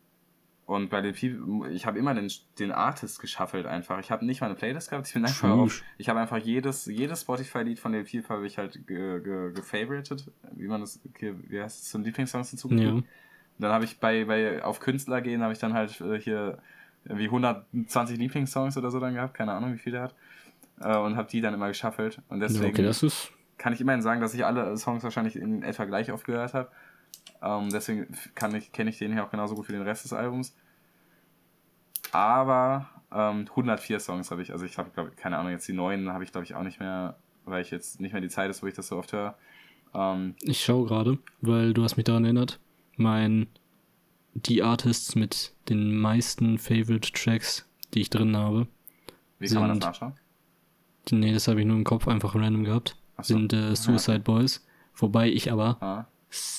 und bei Lil Peep, ich habe immer den, den Artist geschaffelt einfach. Ich habe nicht mal eine Playlist gehabt, ich bin einfach auf, ich habe einfach jedes, jedes Spotify-Lied von Lil Peep habe ich halt ge, ge, gefavoritet, wie man das, okay, wie heißt es, zum Lieblingssongs hinzugefügt. Ja. dann habe ich bei, bei, auf Künstler gehen, habe ich dann halt äh, hier wie 120 Lieblingssongs oder so dann gehabt, keine Ahnung, wie viele er hat. Äh, und habe die dann immer geschaffelt. Und deswegen okay, das ist... kann ich immerhin sagen, dass ich alle Songs wahrscheinlich in etwa gleich oft gehört habe. Ähm, deswegen kann ich, kenne ich den hier auch genauso gut wie den Rest des Albums. Aber ähm, 104 Songs habe ich, also ich habe, glaube keine Ahnung, jetzt die neuen habe ich, glaube ich, auch nicht mehr, weil ich jetzt nicht mehr die Zeit ist, wo ich das so oft höre. Ähm, ich schaue gerade, weil du hast mich daran erinnert. Mein die Artists mit den meisten Favorite Tracks, die ich drin habe. Wie kann man das nachschauen? Nee, das habe ich nur im Kopf einfach random gehabt. So. Sind äh, Suicide ja. Boys. Wobei ich aber ah.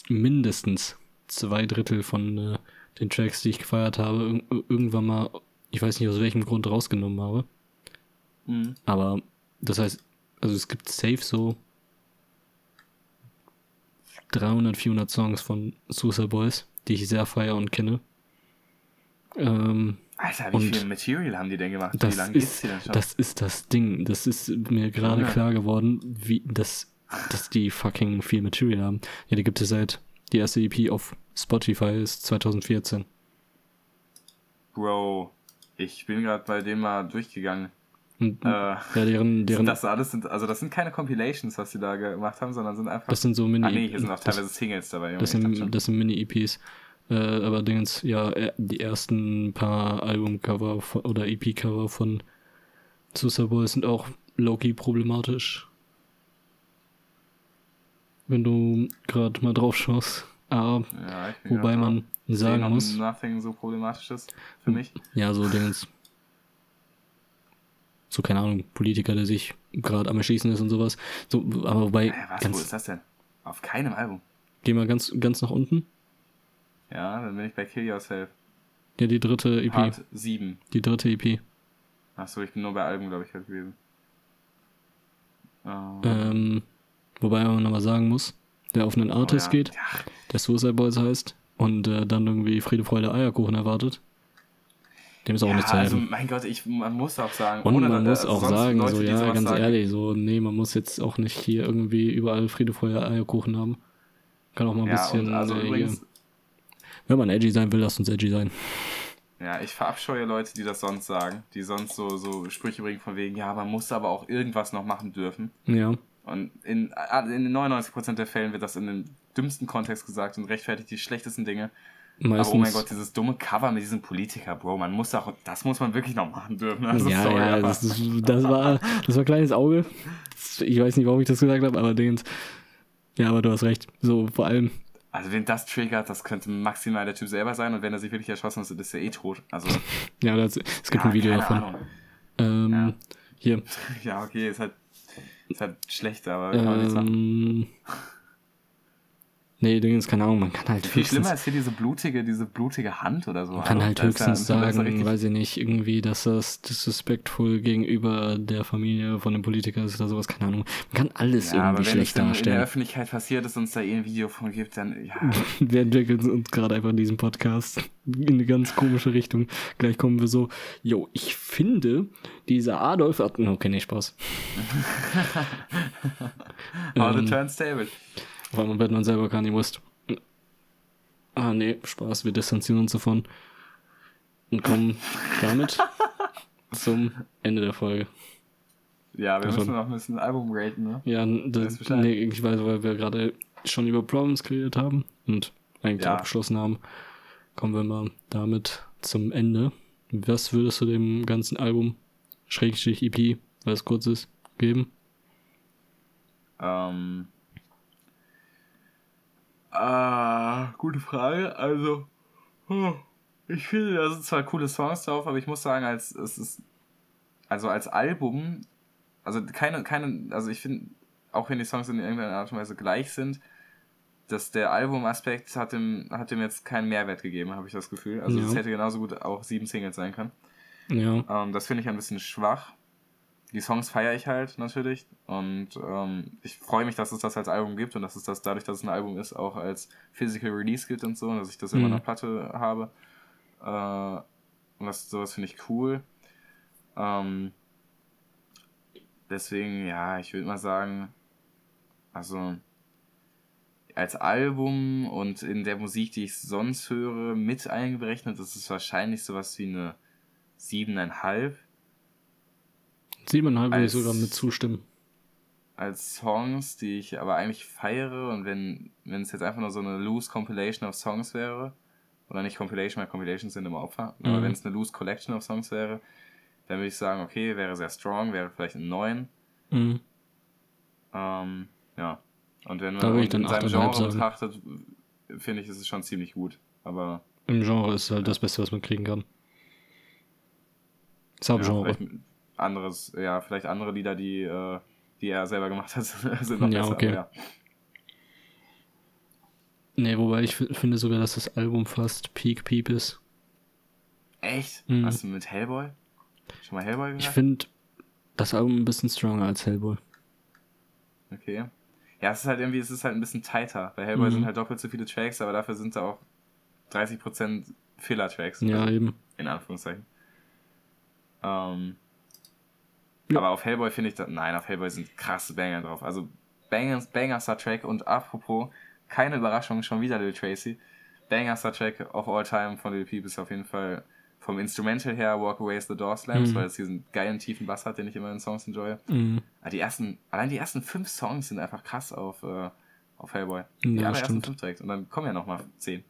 mindestens zwei Drittel von äh, den Tracks, die ich gefeiert habe, irgendwann mal, ich weiß nicht aus welchem Grund rausgenommen habe. Mhm. Aber das heißt, also es gibt safe so 300, 400 Songs von Suicide Boys die ich sehr feier und kenne. Ähm, Alter, wie viel Material haben die denn gemacht? Wie lange geht's die denn schon? Das ist das Ding. Das ist mir gerade ja. klar geworden, wie das, dass die fucking viel Material haben. Ja, die gibt es seit die erste EP auf Spotify ist 2014. Bro, ich bin gerade bei dem mal durchgegangen. Und, äh, ja, deren, deren das alles sind, also das sind keine Compilations, was sie da gemacht haben, sondern sind einfach. Das sind so Mini. Ah nee, hier sind auch teilweise Singles dabei. Das sind, das sind Mini-EPs. Äh, allerdings, ja, äh, die ersten paar Albumcover oder EP-Cover von Suicide Boys sind auch low-key problematisch. Wenn du gerade mal drauf schaust. Ah, ja, wobei man sagen muss. Nothing so problematisch ist für mich. Ja, so Dingens so, keine Ahnung, Politiker, der sich gerade am Erschießen ist und sowas. So, aber wobei. Äh, was, ganz, wo ist das denn? Auf keinem Album. Geh mal ganz, ganz nach unten. Ja, dann bin ich bei Kill Yourself. Ja, die dritte EP. Part 7. Die dritte EP. Achso, ich bin nur bei Alben, glaube ich, halt gewesen. Oh. Ähm, wobei man nochmal sagen muss, der auf einen oh Artist oh, ja. geht, ja. der Suicide Boys heißt, und äh, dann irgendwie Friede, Freude, Eierkuchen erwartet. Dem ist auch ja, nicht zu helfen. Also, mein Gott, ich, man muss auch sagen. Und man muss auch sagen, Leute, so, ja, ganz sagen. ehrlich, so, nee, man muss jetzt auch nicht hier irgendwie überall Friede, Feuer, Eierkuchen haben. Kann auch mal ein ja, bisschen. Also äh, übrigens, wenn man edgy sein will, lasst uns edgy sein. Ja, ich verabscheue Leute, die das sonst sagen, die sonst so, so Sprüche bringen von wegen, ja, man muss aber auch irgendwas noch machen dürfen. Ja. Und in, in 99% der Fällen wird das in den dümmsten Kontext gesagt und rechtfertigt die schlechtesten Dinge. Meistens. Aber oh mein Gott, dieses dumme Cover mit diesem Politiker, Bro, man muss auch, das muss man wirklich noch machen dürfen. Also ja, sorry, ja, das, das, war, das war kleines Auge. Ich weiß nicht, warum ich das gesagt habe, aber Dingens. Ja, aber du hast recht. So, vor allem. Also, wenn das triggert, das könnte maximal der Typ selber sein und wenn er sich wirklich erschossen hat, ist er eh tot. Also. <laughs> ja, das, es gibt ja, ein Video davon. Ähm, ja. Hier. <laughs> Ja, okay, ist halt, ist halt schlecht, aber kann man nicht sagen. Ähm, Nee, Dingens, keine Ahnung, man kann halt Viel höchstens, schlimmer ist hier diese blutige, diese blutige Hand oder so. Man kann halt höchstens ja, sagen, weiß ich nicht, irgendwie, dass das disrespektful gegenüber der Familie von dem Politiker ist oder sowas, keine Ahnung. Man kann alles ja, irgendwie schlecht darstellen. Wenn in der Öffentlichkeit passiert ist und es da eh ein Video von gibt, dann, ja. <laughs> wir entwickeln uns gerade einfach in diesem Podcast in eine ganz komische Richtung. Gleich kommen wir so, yo, ich finde, dieser Adolf hat, okay, nee, Spaß. <laughs> Ähm, the turnstable. Auf einmal Batman selber gar nicht wusste. Ah, nee, Spaß, wir distanzieren uns davon. Und kommen damit <laughs> zum Ende der Folge. Ja, wir also, müssen noch ein bisschen Album raten, ne? Ja, das, nee, ich weiß, weil wir gerade schon über Problems geredet haben und eigentlich ja. abgeschlossen haben, kommen wir mal damit zum Ende. Was würdest du dem ganzen Album, Schrägstrich EP, weil es kurz ist, geben? Ähm. Ah, gute Frage. Also, oh, ich finde, da sind zwar coole Songs drauf, aber ich muss sagen, als es ist, also als Album, also keine, keine, also ich finde, auch wenn die Songs in irgendeiner Art und Weise gleich sind, dass der Albumaspekt hat dem, hat dem jetzt keinen Mehrwert gegeben, habe ich das Gefühl. Also es ja. hätte genauso gut auch sieben Singles sein können. Ja. Ähm, das finde ich ein bisschen schwach. Die Songs feiere ich halt natürlich und ähm, ich freue mich, dass es das als Album gibt und dass es das dadurch, dass es ein Album ist, auch als Physical Release gibt und so, und dass ich das mhm. immer in der Platte habe. Äh, und das, sowas finde ich cool. Ähm, deswegen, ja, ich würde mal sagen, also als Album und in der Musik, die ich sonst höre, mit eingerechnet, das ist wahrscheinlich sowas wie eine siebeneinhalb. Siebeneinhalb würde ich sogar mit zustimmen. Als Songs, die ich aber eigentlich feiere und wenn, wenn es jetzt einfach nur so eine loose Compilation of Songs wäre, oder nicht Compilation, weil Compilations sind immer Opfer, mhm. aber wenn es eine loose Collection of Songs wäre, dann würde ich sagen, okay, wäre sehr strong, wäre vielleicht ein 9. Mhm. Ähm, ja. Und wenn man in seinem Genre betrachtet, finde ich, ist es schon ziemlich gut. Aber. Im Genre ist halt das Beste, was man kriegen kann. Subgenre. Ja, anderes, ja, vielleicht andere Lieder, die, äh, die er selber gemacht hat, <laughs> sind noch ja, besser. Okay. ja. Nee, wobei ich finde sogar, dass das Album fast Peak Peep ist. Echt? Mhm. Hast du mit Hellboy? Schon mal Hellboy gehört? Ich finde das Album ein bisschen stronger als Hellboy. Okay. Ja, es ist halt irgendwie, es ist halt ein bisschen tighter. Bei Hellboy mhm. sind halt doppelt so viele Tracks, aber dafür sind da auch 30% Filler-Tracks. Ja, also, eben. In Anführungszeichen. Ähm, ja. Aber auf Hellboy finde ich, da, nein, auf Hellboy sind krasse Banger drauf. Also Bangers, Bangerster Track und apropos, keine Überraschung, schon wieder Lil Tracy. Bangerster Track of all time von Lil Peep ist auf jeden Fall vom Instrumental her Walk Away is the Door Slams, mhm. weil es diesen geilen tiefen Bass hat, den ich immer in Songs enjoy. Mhm. Aber die ersten, allein die ersten fünf Songs sind einfach krass auf, äh, auf Hellboy. Die ja, allerersten fünf direkt. Und dann kommen ja nochmal zehn.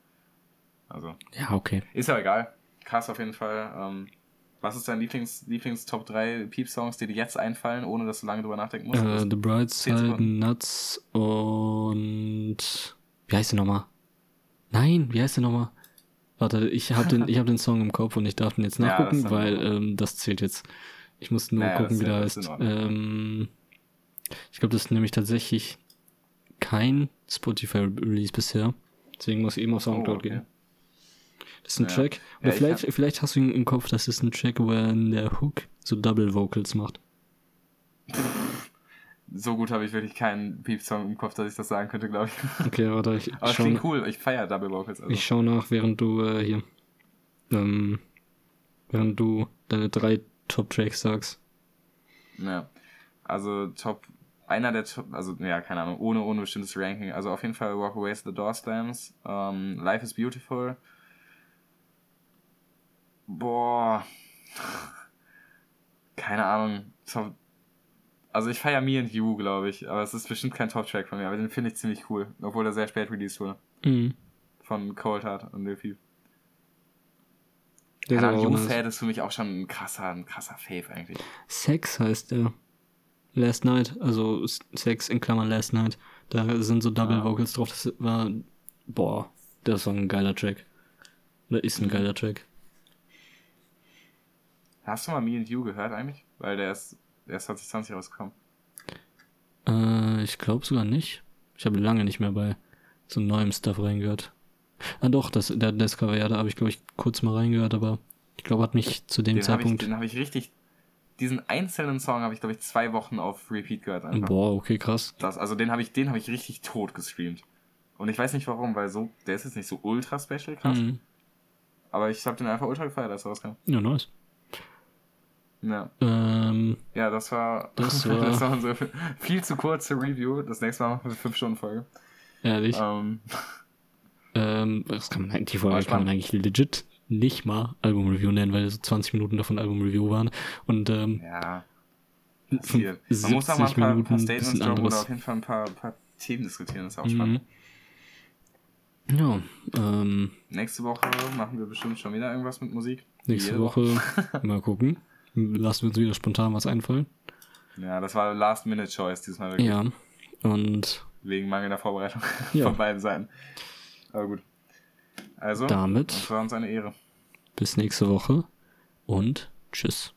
Also. Ja, okay. Ist ja egal. Krass auf jeden Fall. Ähm, was ist dein Lieblings, Lieblings Top 3 Peep-Songs, die dir jetzt einfallen, ohne dass du lange drüber nachdenken musst? Uh, The Brightside, Nuts und. Wie heißt der nochmal? Nein, wie heißt der nochmal? Warte, ich habe den, hab den Song im Kopf und ich darf den jetzt <laughs> nachgucken, ja, weil ähm, das zählt jetzt. Ich muss nur naja, gucken, wie der heißt. Ähm, ich glaube, das ist nämlich tatsächlich kein Spotify-Release bisher. Deswegen muss ich eben auf Soundcloud oh, okay. gehen. Das ist ein ja. Track. Oder ja, vielleicht, hab... vielleicht hast du ihn im Kopf, das ist ein Track, wo er in der Hook so Double Vocals macht. So gut habe ich wirklich keinen Peep-Song im Kopf, dass ich das sagen könnte, glaube ich. Okay, warte, ich. Aber es klingt cool, ich feiere Double Vocals. Also. Ich schaue nach, während du äh, hier. Ähm, während du deine drei Top-Tracks sagst. Ja. Also Top einer der Top, also ja, keine Ahnung, ohne, ohne bestimmtes Ranking. Also auf jeden Fall Walk Away the Door Slams, um, ähm, Life is Beautiful, Boah. Keine Ahnung. Also ich feiere Me and You, glaube ich, aber es ist bestimmt kein Top-Track von mir, aber den finde ich ziemlich cool, obwohl er sehr spät released wurde. Mhm. Von Cold Heart und Lil Peep. Keine Ahnung, You-Fad ist für mich auch schon ein krasser, ein krasser Fave eigentlich. Sex heißt der. Last Night, also Sex in Klammern Last Night. Da sind so Double ah. Vocals drauf. Das war, boah, das war ein geiler Track. Oder ist ein geiler Track. Hast du mal Me and You gehört eigentlich? Weil der ist, der ist 2020 rausgekommen. Äh, ich glaube sogar nicht. Ich habe lange nicht mehr bei so neuem Stuff reingehört. Ah doch, das, der Discover, ja, da habe ich glaube ich kurz mal reingehört, aber ich glaube, hat mich zu dem den Zeitpunkt. Hab ich, den habe ich richtig, diesen einzelnen Song habe ich glaube ich zwei Wochen auf Repeat gehört. Einfach. Boah, okay, krass. Das, also den habe ich, den habe ich richtig tot gestreamt. Und ich weiß nicht warum, weil so, der ist jetzt nicht so ultra special krass. Mhm. Aber ich habe den einfach ultra gefeiert, als er rauskam. Ja, nice. Ja. Ähm, ja, das war, das <laughs> war, das war unsere viel zu kurze Review. Das nächste Mal machen wir eine 5-Stunden-Folge. Ehrlich? Ähm, ähm, das kann man, die Folge kann man eigentlich legit nicht mal Album-Review nennen, weil so 20 Minuten davon Album-Review waren. Und, ähm, ja. passiert. Man muss auch mal ein paar, paar Statements droppen oder auf jeden Fall ein paar, paar Themen diskutieren, das ist auch mhm. spannend. Ja, ähm. Nächste Woche machen wir bestimmt schon wieder irgendwas mit Musik. Nächste Woche. <laughs> mal gucken. Lassen wir uns wieder spontan was einfallen. Ja, das war Last-Minute-Choice diesmal wirklich. Ja, und. Wegen mangelnder Vorbereitung <laughs> ja. von beiden Seiten. Aber gut. Also, damit. das war uns eine Ehre. Bis nächste Woche und tschüss.